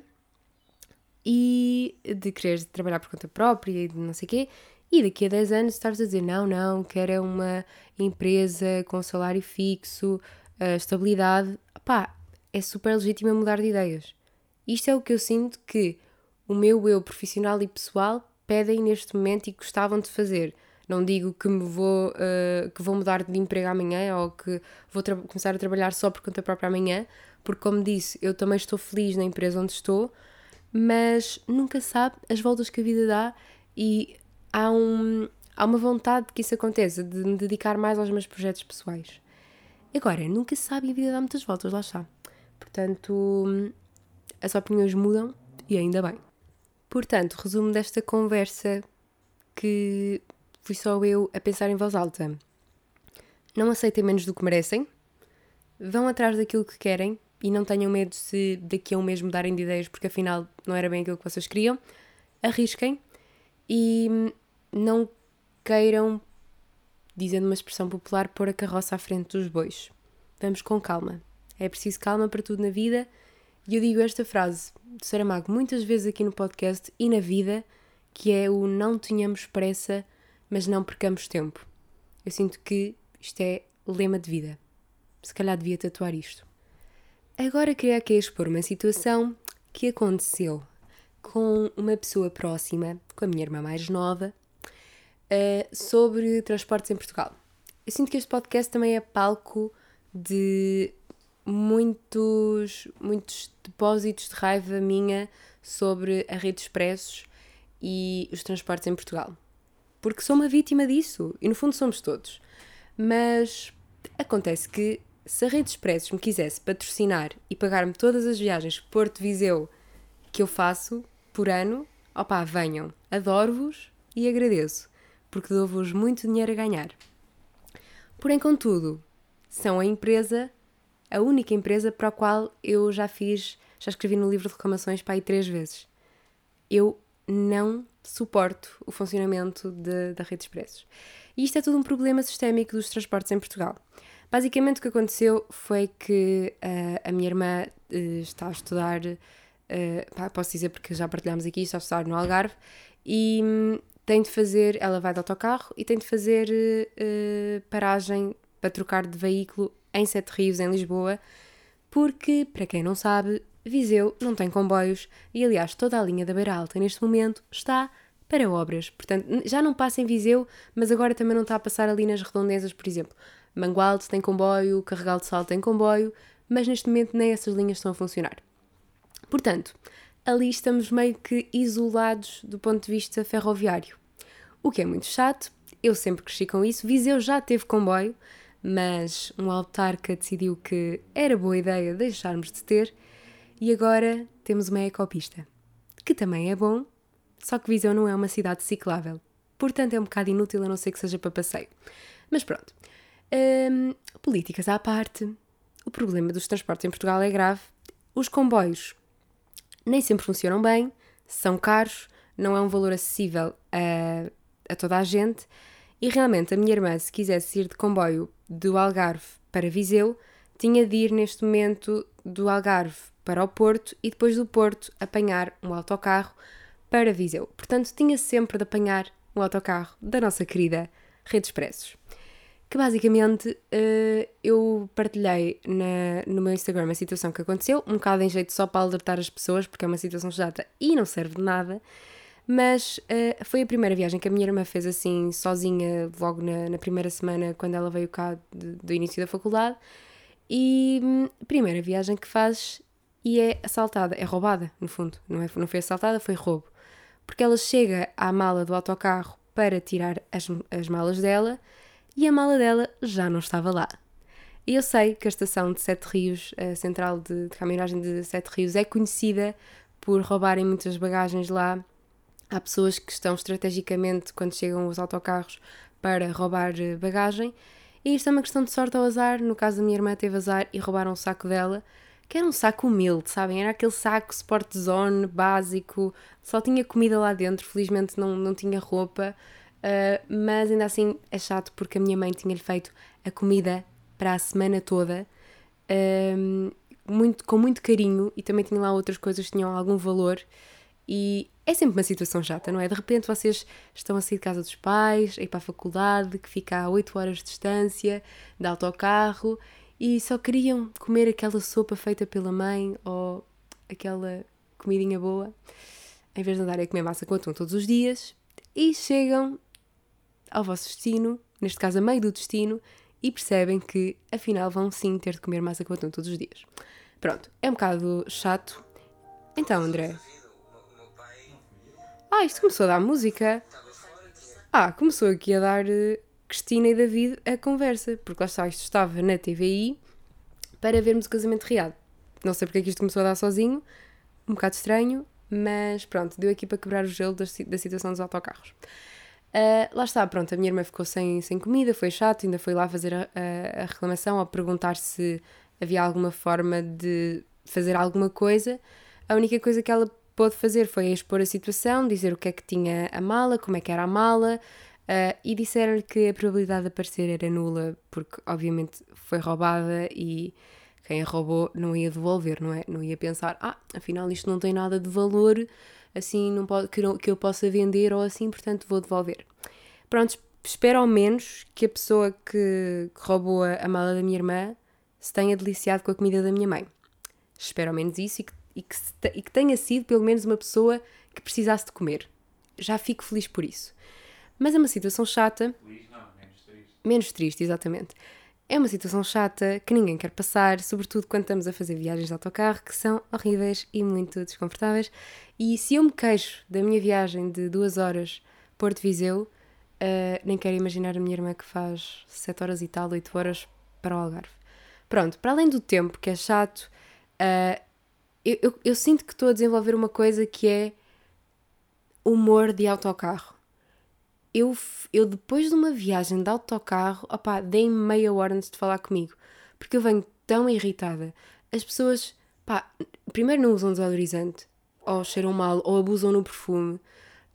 e de querer trabalhar por conta própria e de não sei o quê, e daqui a 10 anos estares a dizer não, não, quero é uma empresa com salário fixo, uh, estabilidade. Pá, é super legítimo mudar de ideias. Isto é o que eu sinto que o meu eu profissional e pessoal pedem neste momento e gostavam de fazer. Não digo que me vou, uh, que vou mudar de emprego amanhã ou que vou começar a trabalhar só por conta própria amanhã, porque, como disse, eu também estou feliz na empresa onde estou, mas nunca sabe as voltas que a vida dá e há, um, há uma vontade que isso aconteça, de me dedicar mais aos meus projetos pessoais. Agora, nunca se sabe e a vida dá muitas voltas, lá está. Portanto, as opiniões mudam e ainda bem. Portanto, resumo desta conversa que fui só eu a pensar em voz alta. Não aceitem menos do que merecem, vão atrás daquilo que querem e não tenham medo se daqui a um mês mudarem de ideias porque afinal não era bem aquilo que vocês queriam. Arrisquem e não queiram, dizendo uma expressão popular, pôr a carroça à frente dos bois. Vamos com calma. É preciso calma para tudo na vida. E eu digo esta frase de Saramago muitas vezes aqui no podcast e na vida, que é o não tenhamos pressa, mas não percamos tempo. Eu sinto que isto é lema de vida. Se calhar devia tatuar isto. Agora queria aqui expor uma situação que aconteceu com uma pessoa próxima, com a minha irmã mais nova, uh, sobre transportes em Portugal. Eu sinto que este podcast também é palco de muitos, muitos depósitos de raiva minha sobre a rede de expressos e os transportes em Portugal. Porque sou uma vítima disso e no fundo somos todos. Mas acontece que se a rede de expressos me quisesse patrocinar e pagar-me todas as viagens Porto Viseu que eu faço por ano, opá, venham, adoro-vos e agradeço, porque dou-vos muito dinheiro a ganhar. Porém, contudo, são a empresa, a única empresa para a qual eu já fiz, já escrevi no livro de reclamações para aí três vezes. Eu não suporto o funcionamento de, da rede de expressos. E isto é tudo um problema sistémico dos transportes em Portugal. Basicamente o que aconteceu foi que uh, a minha irmã uh, está a estudar, uh, pá, posso dizer porque já partilhámos aqui, está a estudar no Algarve e um, tem de fazer, ela vai de autocarro e tem de fazer paragem para trocar de veículo em Sete Rios, em Lisboa, porque, para quem não sabe, Viseu não tem comboios e, aliás, toda a linha da Beira Alta neste momento está para obras. Portanto, já não passa em Viseu, mas agora também não está a passar ali nas redondezas, por exemplo. Mangualde tem comboio, Carregal de Sal tem comboio, mas neste momento nem essas linhas estão a funcionar. Portanto, ali estamos meio que isolados do ponto de vista ferroviário. O que é muito chato, eu sempre cresci com isso. Viseu já teve comboio, mas um autarca decidiu que era boa ideia deixarmos de ter e agora temos uma ecopista, que também é bom, só que Viseu não é uma cidade ciclável, portanto é um bocado inútil a não ser que seja para passeio. Mas pronto, hum, políticas à parte, o problema dos transportes em Portugal é grave, os comboios nem sempre funcionam bem, são caros, não é um valor acessível a, a toda a gente e realmente a minha irmã, se quisesse ir de comboio do Algarve para Viseu, tinha de ir neste momento do Algarve para o Porto e depois do Porto apanhar um autocarro para Viseu. Portanto, tinha sempre de apanhar um autocarro da nossa querida Rede Expressos. Que basicamente uh, eu partilhei na, no meu Instagram a situação que aconteceu, um bocado em jeito só para alertar as pessoas, porque é uma situação chata e não serve de nada. Mas uh, foi a primeira viagem que a minha irmã fez assim, sozinha, logo na, na primeira semana, quando ela veio cá de, do início da faculdade. E hum, primeira viagem que fazes e é assaltada, é roubada, no fundo. Não, é, não foi assaltada, foi roubo. Porque ela chega à mala do autocarro para tirar as, as malas dela e a mala dela já não estava lá. E eu sei que a estação de Sete Rios, a central de, de caminhagem de Sete Rios, é conhecida por roubarem muitas bagagens lá Há pessoas que estão estrategicamente, quando chegam os autocarros, para roubar eh, bagagem. E isto é uma questão de sorte ao azar. No caso da minha irmã, teve azar e roubaram o saco dela, que era um saco humilde, sabem? Era aquele saco Sport Zone básico, só tinha comida lá dentro, felizmente não, não tinha roupa. Uh, mas ainda assim é chato porque a minha mãe tinha-lhe feito a comida para a semana toda. Uh, muito, com muito carinho e também tinha lá outras coisas que tinham algum valor e é sempre uma situação chata, não é? De repente vocês estão a sair de casa dos pais, a ir para a faculdade, que fica a 8 horas de distância, de autocarro, e só queriam comer aquela sopa feita pela mãe ou aquela comidinha boa, em vez de andarem a comer massa com atum todos os dias, e chegam ao vosso destino, neste caso a meio do destino, e percebem que afinal vão sim ter de comer massa com atum todos os dias. Pronto, é um bocado chato. Então, André, ah, isto começou a dar música. Ah, começou aqui a dar uh, Cristina e David a conversa, porque lá está, isto estava na TVI para vermos o casamento real. Não sei porque é que isto começou a dar sozinho, um bocado estranho, mas pronto, deu aqui para quebrar o gelo da, da situação dos autocarros. Uh, lá está, pronto, a minha irmã ficou sem, sem comida, foi chato, ainda foi lá fazer a, a, a reclamação, a perguntar se havia alguma forma de fazer alguma coisa. A única coisa que ela pôde fazer foi expor a situação, dizer o que é que tinha a mala, como é que era a mala, uh, e disseram-lhe que a probabilidade de aparecer era nula, porque obviamente foi roubada e quem a roubou não ia devolver, não é? Não ia pensar, ah, afinal isto não tem nada de valor, assim não pode, que, não, que eu possa vender ou assim, portanto vou devolver. Pronto, espero ao menos que a pessoa que, roubou a mala da minha irmã se tenha deliciado com a comida da minha mãe. Espero ao menos isso e que e que, e que tenha sido pelo menos uma pessoa que precisasse de comer. Já fico feliz por isso. Mas é uma situação chata. Feliz não, menos triste. Menos triste, exatamente. É uma situação chata que ninguém quer passar, sobretudo quando estamos a fazer viagens de autocarro que são horríveis e muito desconfortáveis. E se eu me queixo da minha viagem de duas horas Porto Viseu, uh, nem quero imaginar a minha irmã que faz 7 horas e tal, 8 horas para o Algarve. Pronto, para além do tempo que é chato, uh, eu, eu, eu sinto que estou a desenvolver uma coisa que é humor de autocarro. Eu, eu depois de uma viagem de autocarro, opá, dei meia hora antes de falar comigo, porque eu venho tão irritada. As pessoas, pá, primeiro não usam desodorizante, ou cheiram mal, ou abusam no perfume,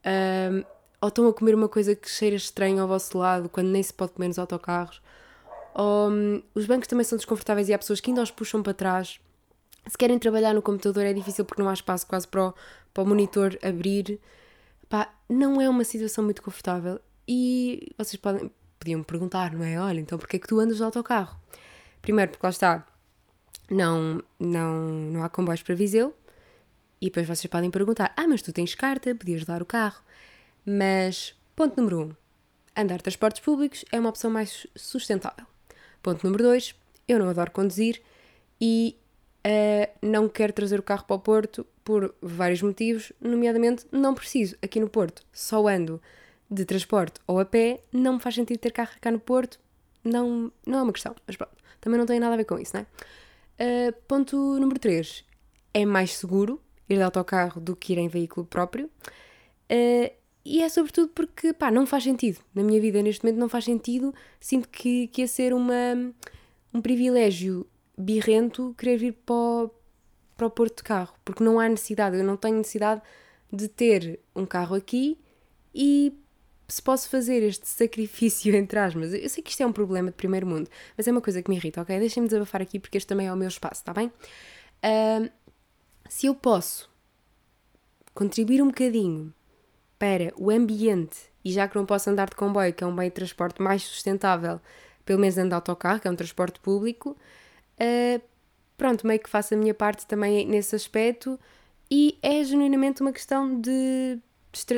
um, ou estão a comer uma coisa que cheira estranho ao vosso lado, quando nem se pode comer nos autocarros. Ou, um, os bancos também são desconfortáveis e há pessoas que ainda os puxam para trás. Se querem trabalhar no computador é difícil porque não há espaço quase para o, para o monitor abrir. Pá, não é uma situação muito confortável. E vocês podem, podiam me perguntar, não é? Olha, então porquê é que tu andas de autocarro? Primeiro, porque lá está, não, não, não há comboios para Viseu. E depois vocês podem perguntar: Ah, mas tu tens carta, podias dar o carro. Mas, ponto número 1. Um, andar de transportes públicos é uma opção mais sustentável. Ponto número 2. Eu não adoro conduzir e uh, não quero trazer o carro para o Porto por vários motivos, nomeadamente não preciso aqui no Porto, só ando de transporte ou a pé, não me faz sentido ter carro cá no Porto, não, não é uma questão, mas pronto, também não tem nada a ver com isso, não é? Uh, ponto número 3, é mais seguro ir de autocarro do que ir em veículo próprio. Uh, e é sobretudo porque, pá, não faz sentido. Na minha vida, neste momento, não faz sentido. Sinto que, que ia ser uma, um privilégio birrento querer vir para o, para o porto de carro, porque não há necessidade, eu não tenho necessidade de ter um carro aqui e se posso fazer este sacrifício entre aspas, eu sei que isto é um problema de primeiro mundo, mas é uma coisa que me irrita, ok? Deixem-me desabafar aqui porque este também é o meu espaço, está bem? Uh, se eu posso contribuir um bocadinho para o ambiente, e já que não posso andar de comboio, que é um meio de transporte mais sustentável, pelo menos andar de autocarro, que é um transporte público, uh, pronto, meio que faço a minha parte também nesse aspecto e é genuinamente uma questão de.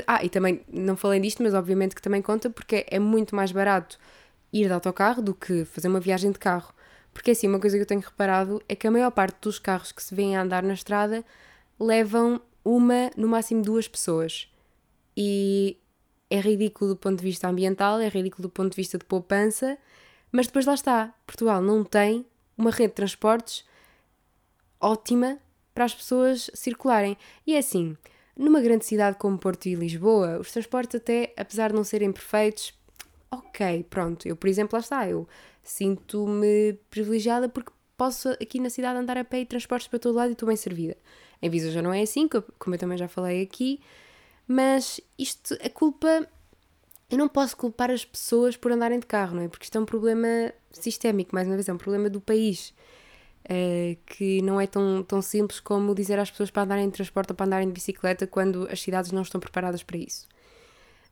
Ah, e também não falei disto, mas obviamente que também conta porque é muito mais barato ir de autocarro do que fazer uma viagem de carro. Porque assim, uma coisa que eu tenho reparado é que a maior parte dos carros que se vêem a andar na estrada levam uma, no máximo duas pessoas. E é ridículo do ponto de vista ambiental, é ridículo do ponto de vista de poupança, mas depois lá está. Portugal não tem uma rede de transportes ótima para as pessoas circularem. E é assim, numa grande cidade como Porto e Lisboa, os transportes até, apesar de não serem perfeitos, ok, pronto. Eu, por exemplo, lá está, eu sinto-me privilegiada porque posso aqui na cidade andar a pé e transportes para todo lado e estou bem servida. Em Visa já não é assim, como eu também já falei aqui, mas isto, a culpa eu não posso culpar as pessoas por andarem de carro, não é? Porque isto é um problema sistémico, mais uma vez, é um problema do país. Uh, que não é tão, tão simples como dizer às pessoas para andarem de transporte ou para andarem de bicicleta quando as cidades não estão preparadas para isso.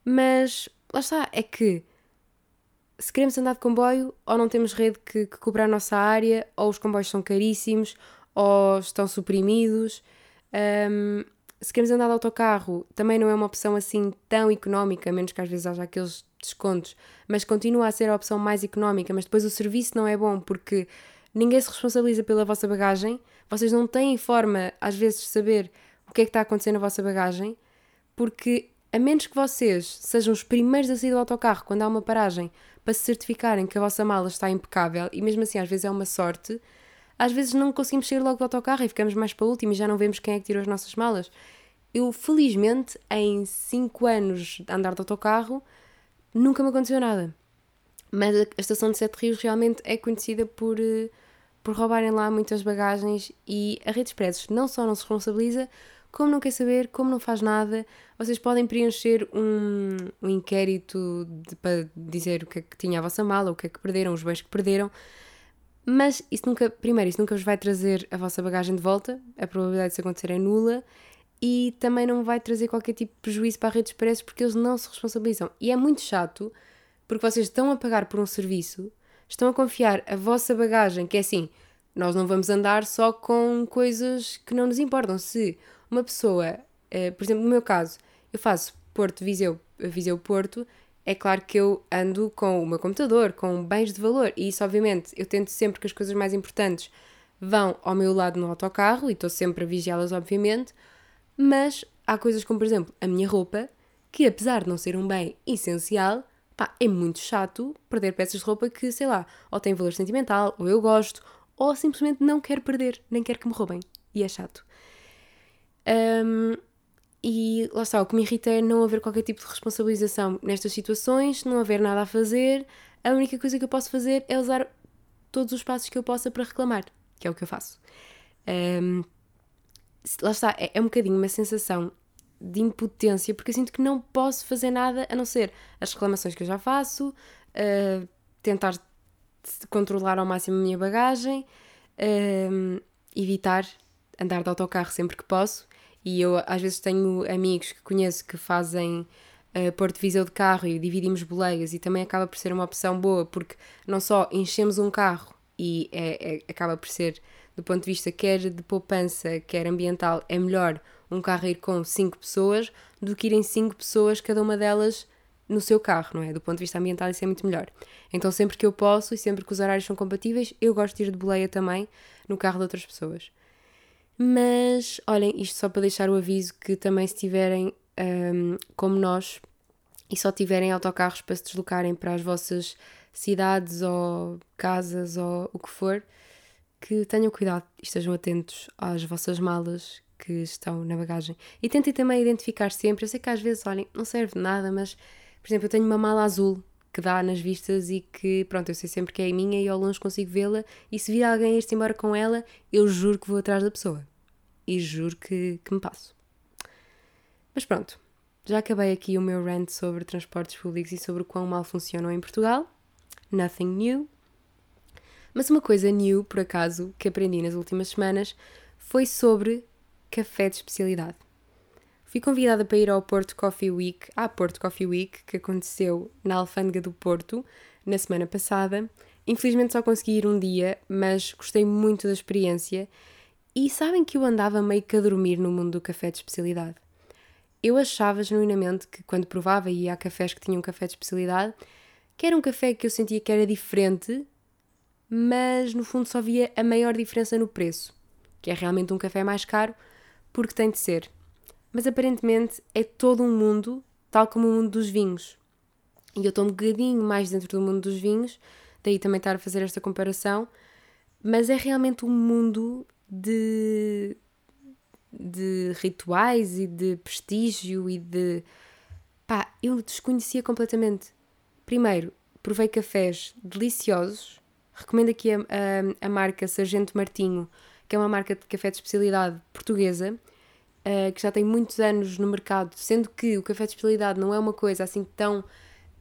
Mas lá está, é que se queremos andar de comboio, ou não temos rede que, que cubra a nossa área, ou os comboios são caríssimos, ou estão suprimidos. Um, se queremos andar de autocarro, também não é uma opção assim tão económica, menos que às vezes haja aqueles descontos, mas continua a ser a opção mais económica, mas depois o serviço não é bom porque ninguém se responsabiliza pela vossa bagagem, vocês não têm forma, às vezes, de saber o que é que está acontecendo na vossa bagagem, porque a menos que vocês sejam os primeiros a sair do autocarro quando há uma paragem para se certificarem que a vossa mala está impecável, e mesmo assim às vezes é uma sorte, às vezes não conseguimos sair logo do autocarro e ficamos mais para o último e já não vemos quem é que tirou as nossas malas. Eu, felizmente, em 5 anos de andar de autocarro, nunca me aconteceu nada. Mas a estação de Sete Rios realmente é conhecida por, eh, por roubarem lá muitas bagagens e a Rede Expressos não só não se responsabiliza, como não quer saber, como não faz nada. Vocês podem preencher um, um inquérito de, para dizer o que é que tinha a vossa mala, o que é que perderam, os bens que perderam, mas isso nunca, primeiro, isso nunca vos vai trazer a vossa bagagem de volta, a probabilidade disso acontecer é nula, e também não vai trazer qualquer tipo de prejuízo para a rede de expresso porque eles não se responsabilizam. E é muito chato, porque vocês estão a pagar por um serviço, estão a confiar a vossa bagagem, que é assim, nós não vamos andar só com coisas que não nos importam. Se uma pessoa, eh, por exemplo, no meu caso, eu faço Porto, Viseu, Viseu, Porto, é claro que eu ando com o meu computador, com bens de valor, e isso, obviamente, eu tento sempre que as coisas mais importantes vão ao meu lado no autocarro e estou sempre a vigiá-las, obviamente, mas há coisas como, por exemplo, a minha roupa, que apesar de não ser um bem essencial, pá, é muito chato perder peças de roupa que, sei lá, ou têm valor sentimental, ou eu gosto, ou simplesmente não quero perder, nem quero que me roubem. E é chato. Um, e lá está, o que me irrita é não haver qualquer tipo de responsabilização nestas situações, não haver nada a fazer. A única coisa que eu posso fazer é usar todos os passos que eu possa para reclamar, que é o que eu faço. Um, lá está, é, é um bocadinho uma sensação de impotência, porque eu sinto que não posso fazer nada a não ser as reclamações que eu já faço, uh, tentar controlar ao máximo a minha bagagem, uh, evitar andar de autocarro sempre que posso. E eu às vezes tenho amigos que conheço que fazem uh, Porto Viseu de carro e dividimos boleias e também acaba por ser uma opção boa porque não só enchemos um carro e é, é, acaba por ser, do ponto de vista quer de poupança, quer ambiental, é melhor um carro ir com 5 pessoas do que irem 5 pessoas, cada uma delas no seu carro, não é? Do ponto de vista ambiental, isso é muito melhor. Então, sempre que eu posso e sempre que os horários são compatíveis, eu gosto de ir de boleia também no carro de outras pessoas. Mas, olhem, isto só para deixar o aviso que também se tiverem, um, como nós, e só tiverem autocarros para se deslocarem para as vossas cidades ou casas ou o que for, que tenham cuidado e estejam atentos às vossas malas que estão na bagagem. E tentem também identificar sempre, eu sei que às vezes, olhem, não serve de nada, mas, por exemplo, eu tenho uma mala azul que dá nas vistas e que, pronto, eu sei sempre que é a minha e ao longe consigo vê-la e se vir alguém ir-se embora com ela, eu juro que vou atrás da pessoa. E juro que, que me passo. Mas pronto, já acabei aqui o meu rant sobre transportes públicos e sobre o quão mal funcionam em Portugal. Nothing new. Mas uma coisa new, por acaso, que aprendi nas últimas semanas foi sobre café de especialidade. Fui convidada para ir ao Porto Coffee Week, à Porto Coffee Week, que aconteceu na Alfândega do Porto na semana passada. Infelizmente só consegui ir um dia, mas gostei muito da experiência. E sabem que eu andava meio que a dormir no mundo do café de especialidade. Eu achava genuinamente que quando provava e ia a cafés que tinham café de especialidade, que era um café que eu sentia que era diferente, mas no fundo só via a maior diferença no preço, que é realmente um café mais caro, porque tem de ser. Mas aparentemente é todo um mundo, tal como o mundo dos vinhos. E eu estou um bocadinho mais dentro do mundo dos vinhos, daí também estar a fazer esta comparação, mas é realmente um mundo de, de rituais e de prestígio e de. pá, eu desconhecia completamente. Primeiro, provei cafés deliciosos, recomendo aqui a, a, a marca Sargento Martinho que é uma marca de café de especialidade portuguesa, uh, que já tem muitos anos no mercado, sendo que o café de especialidade não é uma coisa assim tão um,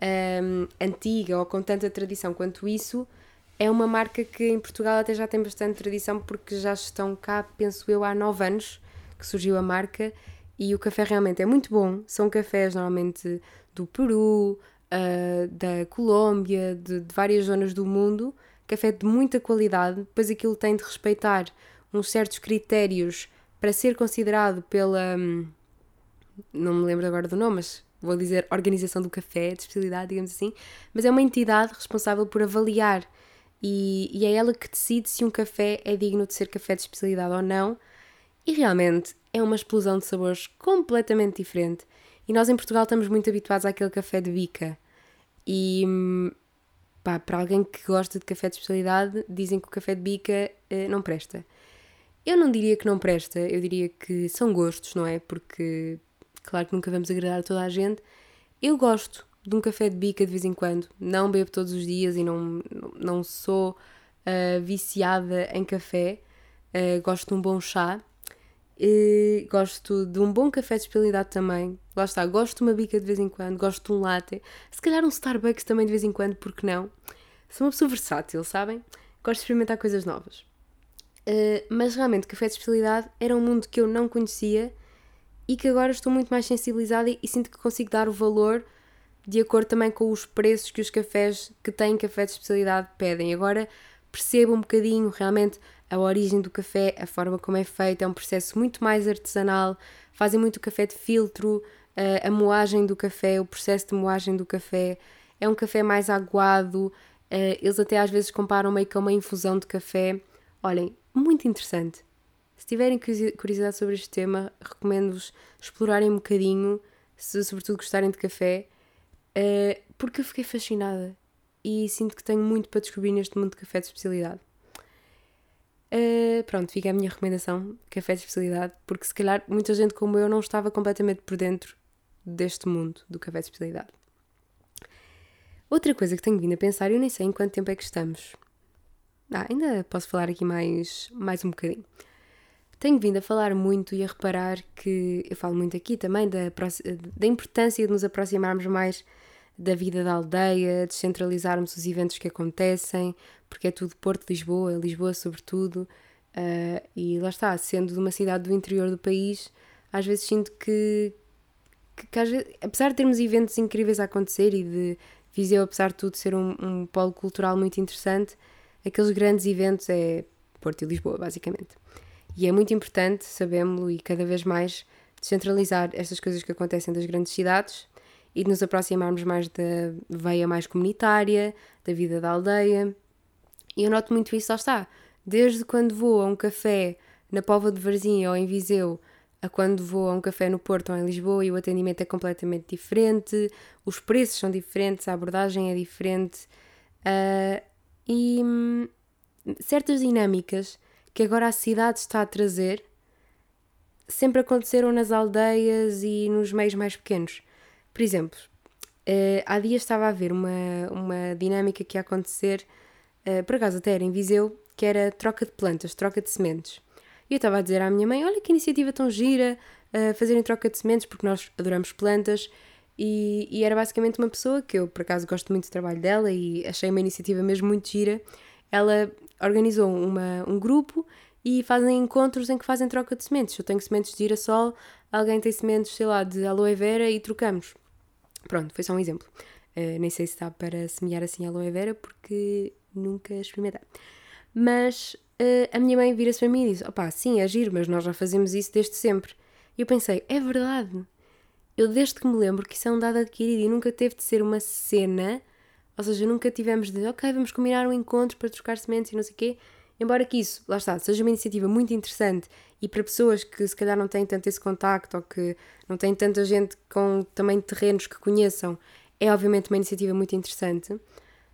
ehm, antiga ou com tanta tradição quanto isso, é uma marca que em Portugal até já tem bastante tradição porque já estão cá, penso eu, há nove anos que surgiu a marca e o café realmente é muito bom. São cafés normalmente do Peru, uh, da Colômbia, de, de, várias zonas do mundo. Café de muita qualidade, depois aquilo tem de respeitar uns certos critérios para ser considerado pela. Hum, não me lembro agora do nome, mas vou dizer Organização do Café, de especialidade, digamos assim. Mas é uma entidade responsável por avaliar e, e é ela que decide se um café é digno de ser café de especialidade ou não. E realmente é uma explosão de sabores completamente diferente. E nós em Portugal estamos muito habituados àquele café de bica. E hum, pá, para alguém que gosta de café de especialidade, dizem que o café de bica eh, não presta. Eu não diria que não presta, eu diria que são gostos, não é? Porque, claro que nunca vamos agradar a toda a gente. Eu gosto de um café de bica de vez em quando, não bebo todos os dias e não, não sou uh, viciada em café. Uh, gosto de um bom chá, e gosto de um bom café de especialidade também. Lá está, gosto de uma bica de vez em quando, gosto de um latte. Se calhar um Starbucks também de vez em quando, porque não? Sou uma pessoa versátil, sabem? Gosto de experimentar coisas novas. Uh, mas realmente, café de especialidade era um mundo que eu não conhecia e que agora estou muito mais sensibilizada e, e sinto que consigo dar o valor de acordo também com os preços que os cafés que têm café de especialidade pedem. Agora percebo um bocadinho realmente a origem do café, a forma como é feito, é um processo muito mais artesanal, fazem muito café de filtro, uh, a moagem do café, o processo de moagem do café, é um café mais aguado, uh, eles até às vezes comparam meio que a uma infusão de café. Olhem, muito interessante. Se tiverem curiosidade sobre este tema, recomendo-vos explorarem um bocadinho, se sobretudo gostarem de café, uh, porque eu fiquei fascinada e sinto que tenho muito para descobrir neste mundo de café de especialidade. Uh, pronto, fica a minha recomendação, café de especialidade, porque se calhar muita gente como eu não estava completamente por dentro deste mundo do café de especialidade. Outra coisa que tenho vindo a pensar, eu nem sei em quanto tempo é que estamos. Ah, ainda posso falar aqui mais, mais um bocadinho. Tenho vindo a falar muito e a reparar que eu falo muito aqui também da, da importância de nos aproximarmos mais da vida da aldeia, descentralizarmos os eventos que acontecem, porque é tudo Porto, Lisboa, Lisboa sobretudo, uh, e lá está, sendo de uma cidade do interior do país, às vezes sinto que, que, que vezes, apesar de termos eventos incríveis a acontecer e de Viseu, apesar de tudo, ser um, um polo cultural muito interessante, aqueles grandes eventos é Porto e Lisboa, basicamente. E é muito importante, sabemos-lo, e cada vez mais descentralizar estas coisas que acontecem das grandes cidades e de nos aproximarmos mais da veia mais comunitária, da vida da aldeia. E eu noto muito isso, lá está. Desde quando vou a um café na Pova de Varzim ou em Viseu, a quando vou a um café no Porto ou em Lisboa e o atendimento é completamente diferente, os preços são diferentes, a abordagem é diferente uh, e hum, certas dinâmicas que agora a cidade está a trazer sempre aconteceram nas aldeias e nos meios mais pequenos. Por exemplo, uh, há dias estava a ver uma, uma dinâmica que ia acontecer, uh, por acaso até era em Viseu, que era troca de plantas, troca de sementes. E eu estava a dizer à minha mãe: Olha que iniciativa tão gira, uh, fazerem troca de sementes, porque nós adoramos plantas. E, e, era basicamente uma pessoa que eu, por acaso, gosto muito do trabalho dela e achei uma iniciativa mesmo muito gira. Ela organizou uma, um grupo e fazem encontros em que fazem troca de sementes. Eu tenho sementes de girassol, alguém tem sementes, sei lá, de aloe vera e trocamos. Pronto, foi só um exemplo. Uh, nem sei se dá para semear assim aloe vera porque nunca experimentei. Mas uh, a minha mãe vira-se para mim e diz: opá, sim, é giro, mas nós já fazemos isso desde sempre. E eu pensei: é verdade. Eu desde que me lembro que isso é um dado adquirido e nunca teve de ser uma cena, ou seja, nunca tivemos de, ok, vamos combinar um encontro para trocar sementes e não sei o quê. Embora que isso, lá está, seja uma iniciativa muito interessante e para pessoas que se calhar não têm tanto esse contacto ou que não têm tanta gente com também terrenos que conheçam, é obviamente uma iniciativa muito interessante.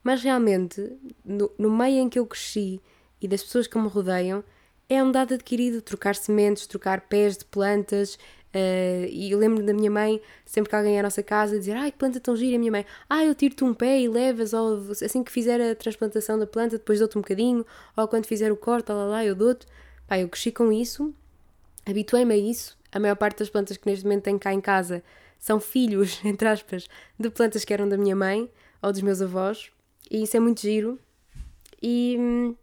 Mas realmente, no, no meio em que eu cresci e das pessoas que me rodeiam, é um dado adquirido trocar sementes, trocar pés de plantas. Uh, e eu lembro da minha mãe, sempre que alguém ia à nossa casa, dizer: Ai, que planta tão gira! A minha mãe: Ai, eu tiro-te um pé e levas, ou assim que fizer a transplantação da planta, depois dou-te um bocadinho, ou quando fizer o corte, lá, lá, eu dou-te. Pá, eu cresci com isso, habituei-me a isso. A maior parte das plantas que neste momento tenho cá em casa são filhos, entre aspas, de plantas que eram da minha mãe ou dos meus avós, e isso é muito giro. E hum,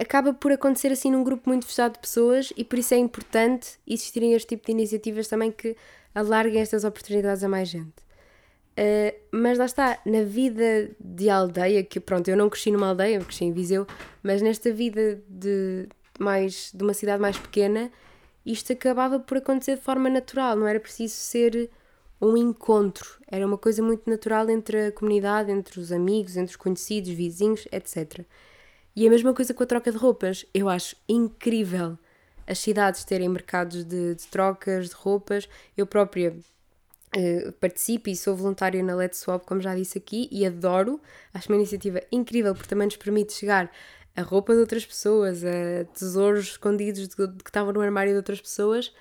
acaba por acontecer assim num grupo muito fechado de pessoas, e por isso é importante existirem este tipo de iniciativas também que alarguem estas oportunidades a mais gente. Uh, mas lá está, na vida de aldeia, que pronto, eu não cresci numa aldeia, eu cresci em Viseu, mas nesta vida de, mais, de uma cidade mais pequena, isto acabava por acontecer de forma natural, não era preciso ser um encontro. Era uma coisa muito natural entre a comunidade, entre os amigos, entre os conhecidos, vizinhos, etc. E a mesma coisa com a troca de roupas. Eu acho incrível as cidades terem mercados de, de trocas de roupas. Eu própria uh, participo e sou voluntária na Let's Swap, como já disse aqui, e adoro. Acho uma iniciativa incrível porque também nos permite chegar a roupa de outras pessoas, a tesouros escondidos de, de que estavam no armário de outras pessoas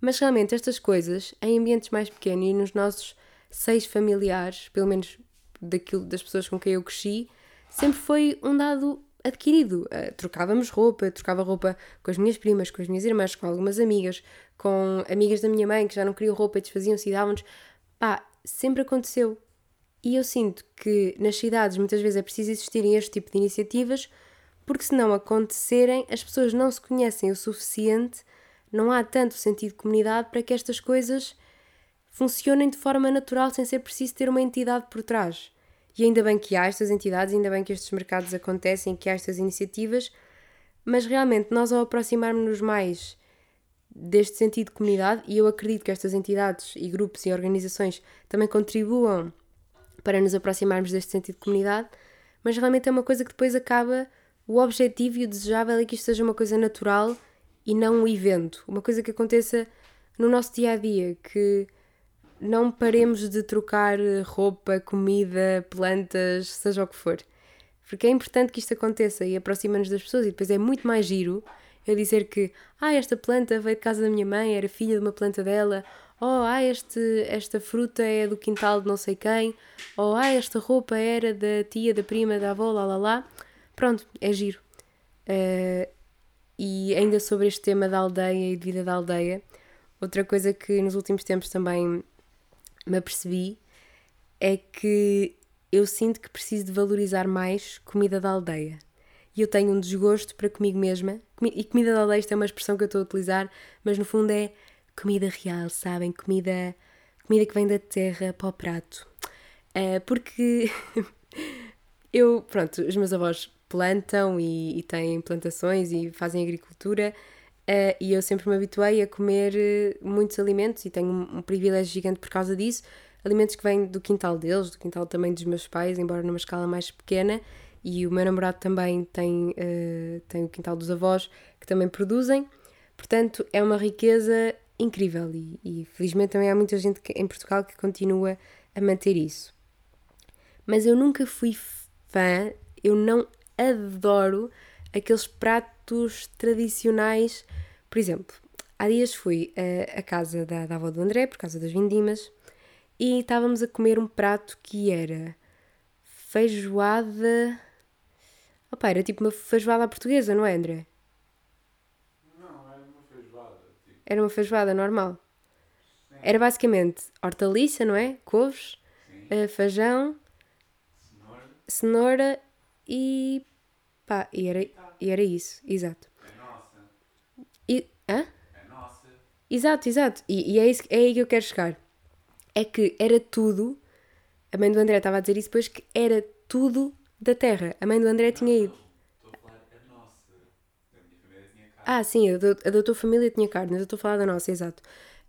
mas realmente estas coisas, em ambientes mais pequenos e nos nossos seis familiares, pelo menos daquilo, das pessoas com quem eu cresci, sempre foi um dado adquirido. Uh, trocávamos roupa, trocava roupa com as minhas primas, com as minhas irmãs, com algumas amigas, com amigas da minha mãe que já não queriam roupa e desfaziam-se e davam-nos. Pá, sempre aconteceu. E eu sinto que nas cidades muitas vezes é preciso existirem este tipo de iniciativas, porque se não acontecerem, as pessoas não se conhecem o suficiente não há tanto sentido de comunidade para que estas coisas funcionem de forma natural sem ser preciso ter uma entidade por trás. E ainda bem que há estas entidades, ainda bem que estes mercados acontecem, que há estas iniciativas, mas realmente nós ao aproximarmos-nos mais deste sentido de comunidade, e eu acredito que estas entidades e grupos e organizações também contribuam para nos aproximarmos deste sentido de comunidade, mas realmente é uma coisa que depois acaba o objetivo e o desejável é que isto seja uma coisa natural e não um evento, uma coisa que aconteça no nosso dia a dia, que não paremos de trocar roupa, comida, plantas, seja o que for. Porque é importante que isto aconteça e aproxima-nos das pessoas e depois é muito mais giro eu dizer que, ah, esta planta veio de casa da minha mãe, era filha de uma planta dela, oh, ah, este, esta fruta é do quintal de não sei quem, ou ah, esta roupa era da tia, da prima, da avó, lá lá lá. Pronto, é giro. Uh, e ainda sobre este tema da aldeia e de vida da aldeia, outra coisa que nos últimos tempos também me apercebi é que eu sinto que preciso de valorizar mais comida da aldeia. E eu tenho um desgosto para comigo mesma. E comida da aldeia, isto é uma expressão que eu estou a utilizar, mas no fundo é comida real, sabem? Comida, comida que vem da terra para o prato. Uh, porque eu, pronto, os meus avós plantam e, e têm plantações e fazem agricultura uh, e eu sempre me habituei a comer eh, muitos alimentos e tenho um, privilégio gigante por causa disso alimentos que vêm do quintal deles, do quintal também dos meus pais, embora numa escala mais pequena, e o meu namorado também tem, uh, tem o quintal dos avós, que também produzem. Portanto, é uma riqueza incrível e, e felizmente também há muita gente que, em Portugal que continua a manter isso. Mas eu nunca fui fã, eu não adoro aqueles pratos tradicionais. Por exemplo, há dias fui à, à casa da, da avó do André, por causa das vindimas, e estávamos a comer um prato que era feijoada. Opa, era tipo uma feijoada portuguesa, não é, André? Não, era uma feijoada. Tipo... Era uma feijoada normal. Sim. Era basicamente hortaliça, não é? Couves, uh, feijão, cenoura. cenoura e. pá, e era, e era isso, exato. É hã? É nossa. Exato, exato. E, e é, isso, é aí que eu quero chegar é que era tudo. A mãe do André estava a dizer isso depois que era tudo da terra. A mãe do André tinha ido. Estou a falar da nossa. Da minha família tinha carne. Ah, sim, a da, a da tua família tinha carne, mas eu estou a falar da nossa, exato.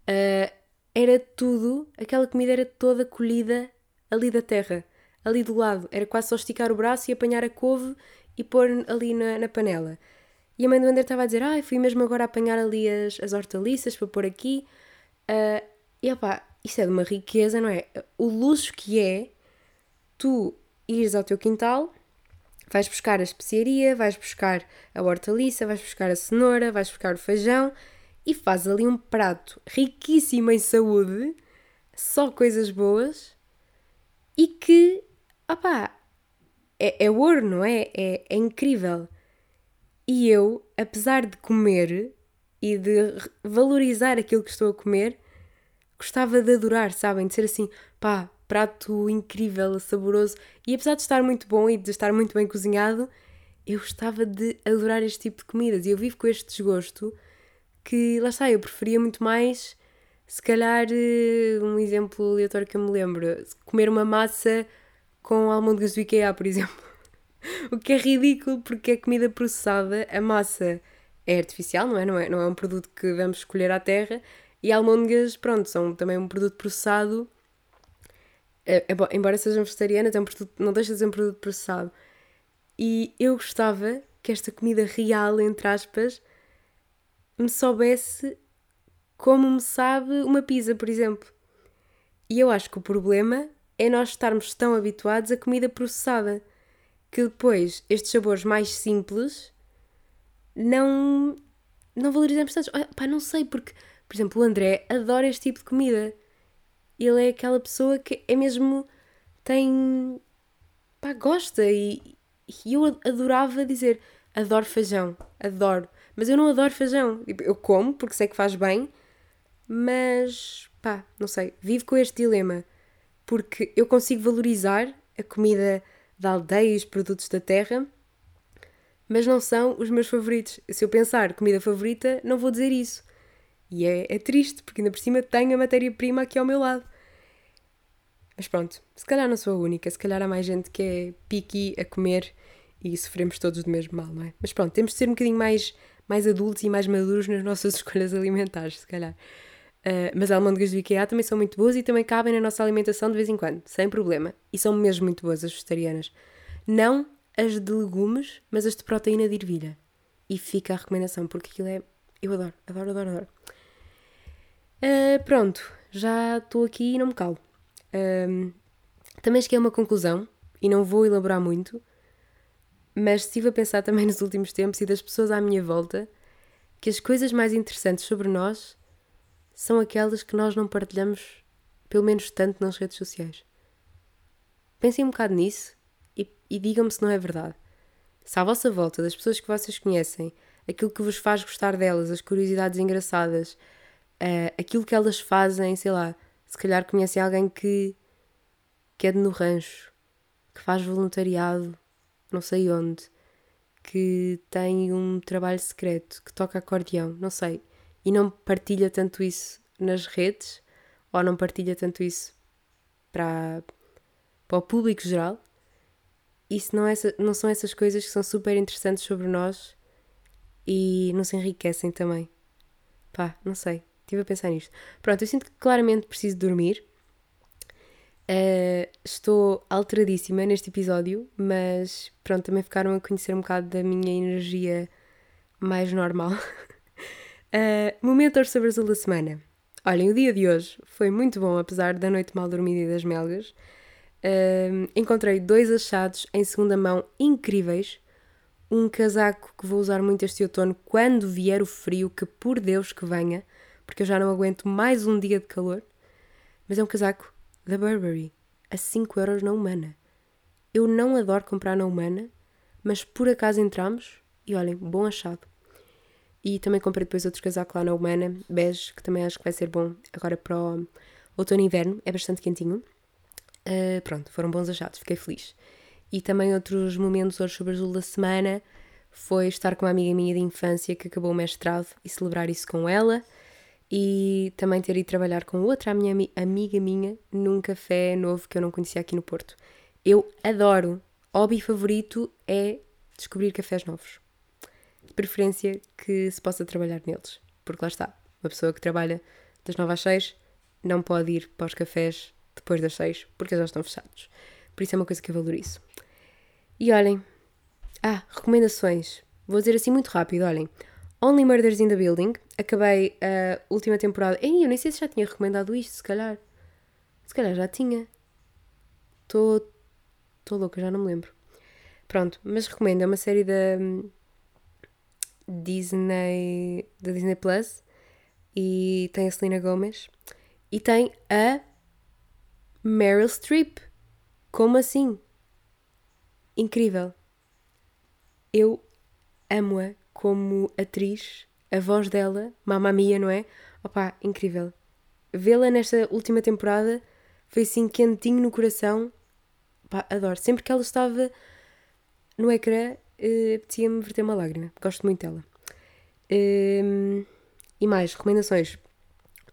Uh, era tudo, aquela comida era toda colhida ali da terra, ali do lado. Era quase só esticar o braço e apanhar a couve e pôr ali na, na panela. E a mãe do André estava a dizer: Ah, fui mesmo agora apanhar ali as, as hortaliças para pôr aqui. Uh, e opá, isto é de uma riqueza, não é? O luxo que é tu ires ao teu quintal, vais buscar a especiaria, vais buscar a hortaliça, vais buscar a cenoura, vais buscar o feijão e fazes ali um prato riquíssimo em saúde, só coisas boas e que, opá, é, é ouro, não é? é? É incrível. E eu, apesar de comer e de valorizar aquilo que estou a comer, gostava de adorar, sabem? De ser assim, pá, prato incrível, saboroso. E apesar de estar muito bom e de estar muito bem cozinhado, eu gostava de adorar este tipo de comidas. E eu vivo com este desgosto que, lá está, eu preferia muito mais, se calhar, eh, um exemplo aleatório que eu me lembro, comer uma massa com almôndegas do IKEA, por exemplo. O que é ridículo porque é comida processada, a massa é artificial, não é? Não é, não é um produto que vamos escolher à terra e almôndegas, pronto, são também um produto processado. É, é, embora sejam vegetarianas, é um produto, não deixa de ser um produto processado. E eu gostava que esta comida real, entre aspas, me soubesse como me sabe uma pizza, por exemplo. E eu acho que o problema é nós estarmos tão habituados à comida processada que depois estes sabores mais simples não, não valorizamos tanto. Pá, não sei, porque por exemplo, o André adora este tipo de comida. Ele é aquela pessoa que é mesmo. tem. pá, gosta. E, e eu adorava dizer: adoro feijão, adoro. Mas eu não adoro feijão. Tipo, eu como porque sei que faz bem, mas pá, não sei. Vivo com este dilema. Porque eu consigo valorizar a comida da aldeia e os produtos da terra, mas não são os meus favoritos. Se eu pensar comida favorita, não vou dizer isso. E é, é triste, porque ainda por cima tenho a matéria-prima aqui ao meu lado. Mas pronto, se calhar não sou a única, se calhar há mais gente que é piqui a comer e sofremos todos do mesmo mal, não é? Mas pronto, temos de ser um bocadinho mais, mais adultos e mais maduros nas nossas escolhas alimentares, se calhar. Uh, mas as almôndegas do IKEA também são muito boas e também cabem na nossa alimentação de vez em quando, sem problema. E são mesmo muito boas as vegetarianas. Não as de legumes, mas as de proteína de ervilha. E fica a recomendação, porque aquilo é. Eu adoro, adoro, adoro, adoro. Uh, pronto, já estou aqui e não me calo. Uh, também cheguei a uma conclusão, e não vou elaborar muito, mas estive a pensar também nos últimos tempos e das pessoas à minha volta que as coisas mais interessantes sobre nós são aquelas que nós não partilhamos, pelo menos tanto, nas redes sociais. Pensem um bocado nisso e, e digam-me se não é verdade. Se à vossa volta, das pessoas que vocês conhecem, aquilo que vos faz gostar delas, as curiosidades engraçadas, uh, aquilo que elas fazem, sei lá, se calhar conhecem alguém que, que é de no rancho, que faz voluntariado, não sei onde, que tem um trabalho secreto, que toca acordeão, não sei, e não partilha tanto isso nas redes, ou não partilha tanto isso para, para o público geral, isso não, é, não são essas coisas que são super interessantes sobre nós e nos enriquecem também. Pá, não sei. Estive a pensar nisto. Pronto, eu sinto que claramente preciso dormir. Uh, estou alteradíssima neste episódio, mas pronto, também ficaram a conhecer um bocado da minha energia mais normal. uh, momento azul da semana. Olhem, o dia de hoje foi muito bom, apesar da noite mal dormida e das melgas. Uh, encontrei dois achados em segunda mão incríveis um casaco que vou usar muito este outono quando vier o frio, que por Deus que venha, porque eu já não aguento mais um dia de calor. Mas é um casaco da Burberry, a 5 euros na Humana. Eu não adoro comprar na Humana, mas por acaso entramos e olhem, bom achado. E também comprei depois outro casaco lá na Humana, bege, que também acho que vai ser bom agora para o outono e inverno, é bastante quentinho. Uh, pronto, foram bons achados, fiquei feliz. E também outros momentos hoje sobre azul da semana foi estar com uma amiga minha de infância que acabou o mestrado e celebrar isso com ela. E também ter ido trabalhar com outra minha amiga minha num café novo que eu não conhecia aqui no Porto. Eu adoro. Hobby favorito é descobrir cafés novos. De preferência que se possa trabalhar neles. Porque lá está, uma pessoa que trabalha das 9 às 6 não pode ir para os cafés depois das 6 porque já estão fechados. Por isso é uma coisa que eu valorizo. E olhem. Ah, recomendações. Vou dizer assim muito rápido, olhem. Only Murders in the Building. Acabei a última temporada. Ei, eu nem sei se já tinha recomendado isto, se calhar. Se calhar já tinha. Estou. Estou louca, já não me lembro. Pronto, mas recomendo. É uma série da. Disney. da Disney Plus. E tem a Selena Gomez. E tem a. Meryl Streep. Como assim? Incrível. Eu amo-a como atriz, a voz dela, Mamma Mia, não é? Opá, incrível. Vê-la nesta última temporada foi assim quentinho no coração. Pá, adoro. Sempre que ela estava no ecrã, uh, apetecia-me verter uma lágrima. Gosto muito dela. Um, e mais, recomendações.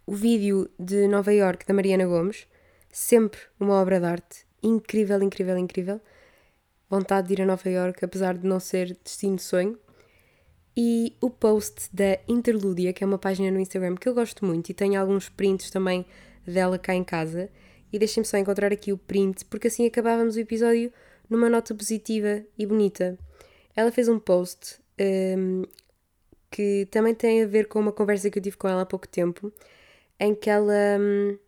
O vídeo de Nova York da Mariana Gomes, sempre uma obra de arte incrível, incrível, incrível. Vontade de ir a Nova York, apesar de não ser destino de sonho. E o post da Interlúdia, que é uma página no Instagram que eu gosto muito e tenho alguns prints também dela cá em casa. E deixem-me só encontrar aqui o print, porque assim acabávamos o episódio numa nota positiva e bonita. Ela fez um post um, que também tem a ver com uma conversa que eu tive com ela há pouco tempo, em que ela um,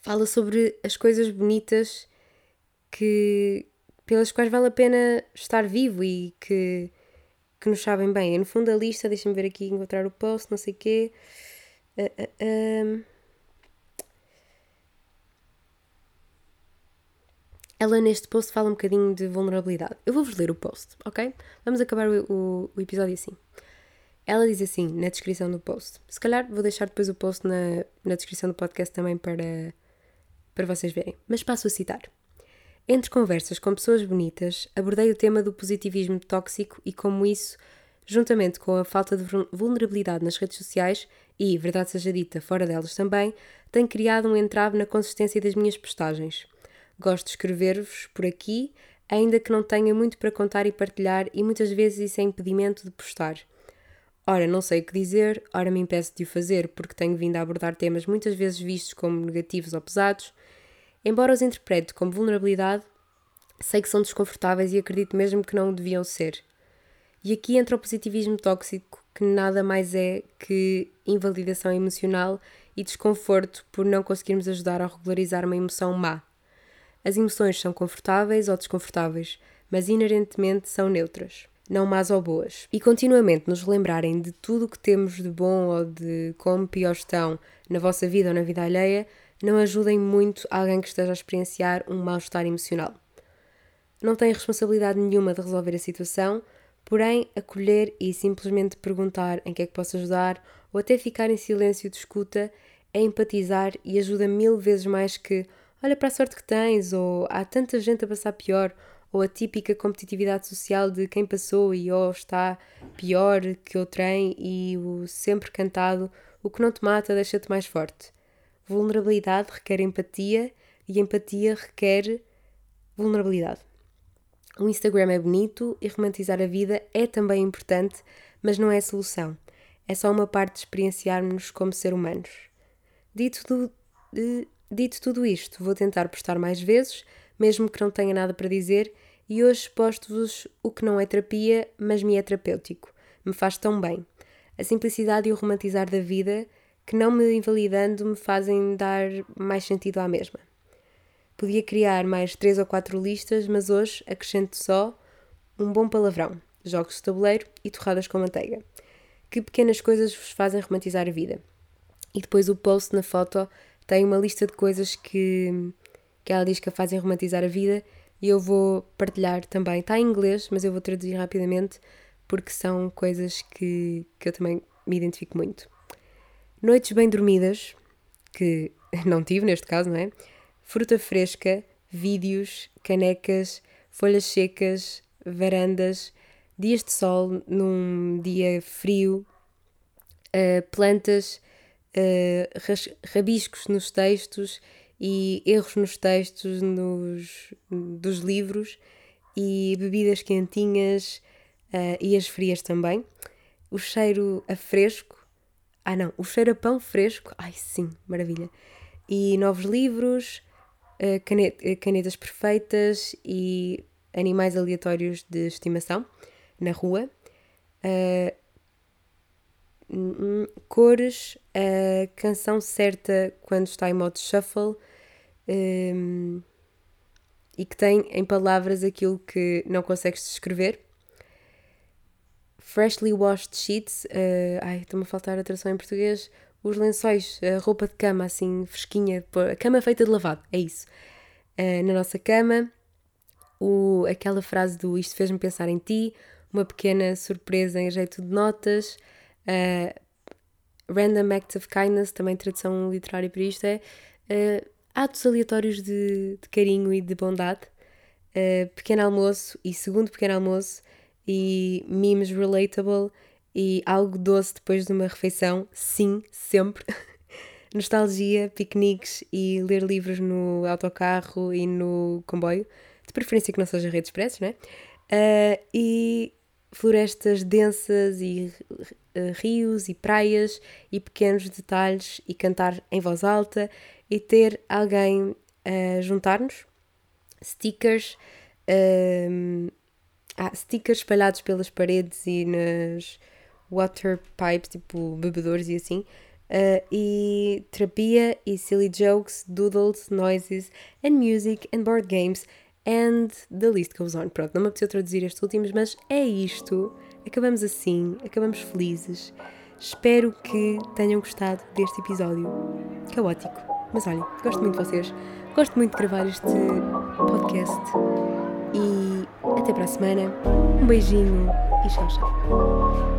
fala sobre as coisas bonitas que, pelas quais vale a pena estar vivo e que, que nos sabem bem. E no fundo a lista, deixa-me ver aqui, encontrar o post, não sei o quê. Uh, uh, uh. Ela neste post fala um bocadinho de vulnerabilidade. Eu vou-vos ler o post, ok? Vamos acabar o, o, o, episódio assim. Ela diz assim, na descrição do post. Se calhar vou deixar depois o post na, na descrição do podcast também para, para vocês verem. Mas passo a citar. Entre conversas com pessoas bonitas, abordei o tema do positivismo tóxico e como isso, juntamente com a falta de vulnerabilidade nas redes sociais e, verdade seja dita, fora delas também, tem criado um entrave na consistência das minhas postagens. Gosto de escrever-vos por aqui, ainda que não tenha muito para contar e partilhar, e muitas vezes isso é impedimento de postar. Ora, não sei o que dizer, ora me impeço de o fazer, porque tenho vindo a abordar temas muitas vezes vistos como negativos ou pesados, Embora os interprete como vulnerabilidade, sei que são desconfortáveis e acredito mesmo que não o deviam ser. E aqui entra o positivismo tóxico, que nada mais é que invalidação emocional e desconforto por não conseguirmos ajudar a regularizar uma emoção má. As emoções são confortáveis ou desconfortáveis, mas inerentemente são neutras, não más ou boas. E continuamente nos lembrarem de tudo o que temos de bom ou de como pior estão na vossa vida ou na vida alheia, não ajudem muito alguém que esteja a experienciar um mal-estar emocional. Não têm responsabilidade nenhuma de resolver a situação, porém, acolher e simplesmente perguntar em que é que posso ajudar ou até ficar em silêncio de escuta é empatizar e ajuda mil vezes mais que olha para a sorte que tens, ou há tanta gente a passar pior, ou a típica competitividade social de quem passou e ou está pior que o trem e o sempre cantado o que não te mata deixa-te mais forte. Vulnerabilidade requer empatia e empatia requer vulnerabilidade. O Instagram é bonito e romantizar a vida é também importante, mas não é a solução. É só uma parte de experienciarmos como ser humanos. Dito, tu, de, dito tudo isto, vou tentar postar mais vezes, mesmo que não tenha nada para dizer, e hoje posto-vos o que não é terapia, mas me é terapêutico. Me faz tão bem. A simplicidade e o romantizar da vida, que não me invalidando, me fazem dar mais sentido à mesma. Podia criar mais três ou quatro listas, mas hoje acrescento só um bom palavrão, jogos de tabuleiro e torradas com manteiga. Que pequenas coisas vos fazem romantizar a vida? E depois o post na foto tem uma lista de coisas que, que ela diz que a fazem romantizar a vida e eu vou partilhar também. Está em inglês, mas eu vou traduzir rapidamente porque são coisas que, que eu também me identifico muito. Noites bem dormidas, que não tive neste caso, não é? Fruta fresca, vídeos, canecas, folhas secas, varandas, dias de sol num dia frio, uh, plantas uh, rabiscos nos textos e erros nos textos nos, dos livros e bebidas quentinhas uh, e as frias também. O cheiro a fresco. Ah, não, o cheiro a pão fresco. Ai, sim, maravilha. E novos livros, canet canetas perfeitas e animais aleatórios de estimação na rua. Cores, a canção certa quando está em modo shuffle um, e que tem em palavras aquilo que não consegues descrever. Freshly washed sheets, uh, ai, estou-me a faltar a tradução em português. Os lençóis, a roupa de cama assim fresquinha, a cama feita de lavado, é isso. Uh, na nossa cama, o, aquela frase do isto fez-me pensar em ti, uma pequena surpresa em jeito de notas, Uh, random Acts of Kindness, também tradução literária para isto, é uh, atos aleatórios de, de, carinho e de bondade. Uh, pequeno almoço e segundo pequeno almoço e memes relatable e algo doce depois de uma refeição, sim, sempre. Nostalgia, piqueniques e ler livros no autocarro e no comboio, de preferência que não seja redes expressos, né? Uh, e florestas densas e uh, rios e praias e pequenos detalhes e cantar em voz alta e ter alguém a juntar-nos, stickers, um, ah, stickers espalhados pelas paredes e nas water pipes, tipo bebedores e assim, uh, e terapia e silly jokes, doodles, noises, and music and board games And the list goes on. Pronto, não me apeteceu traduzir estes últimos, mas é isto. Acabamos assim, acabamos felizes. Espero que tenham gostado deste episódio caótico. Mas olhem, gosto muito de vocês, gosto muito de gravar este podcast. E até para a semana. Um beijinho e tchau, tchau.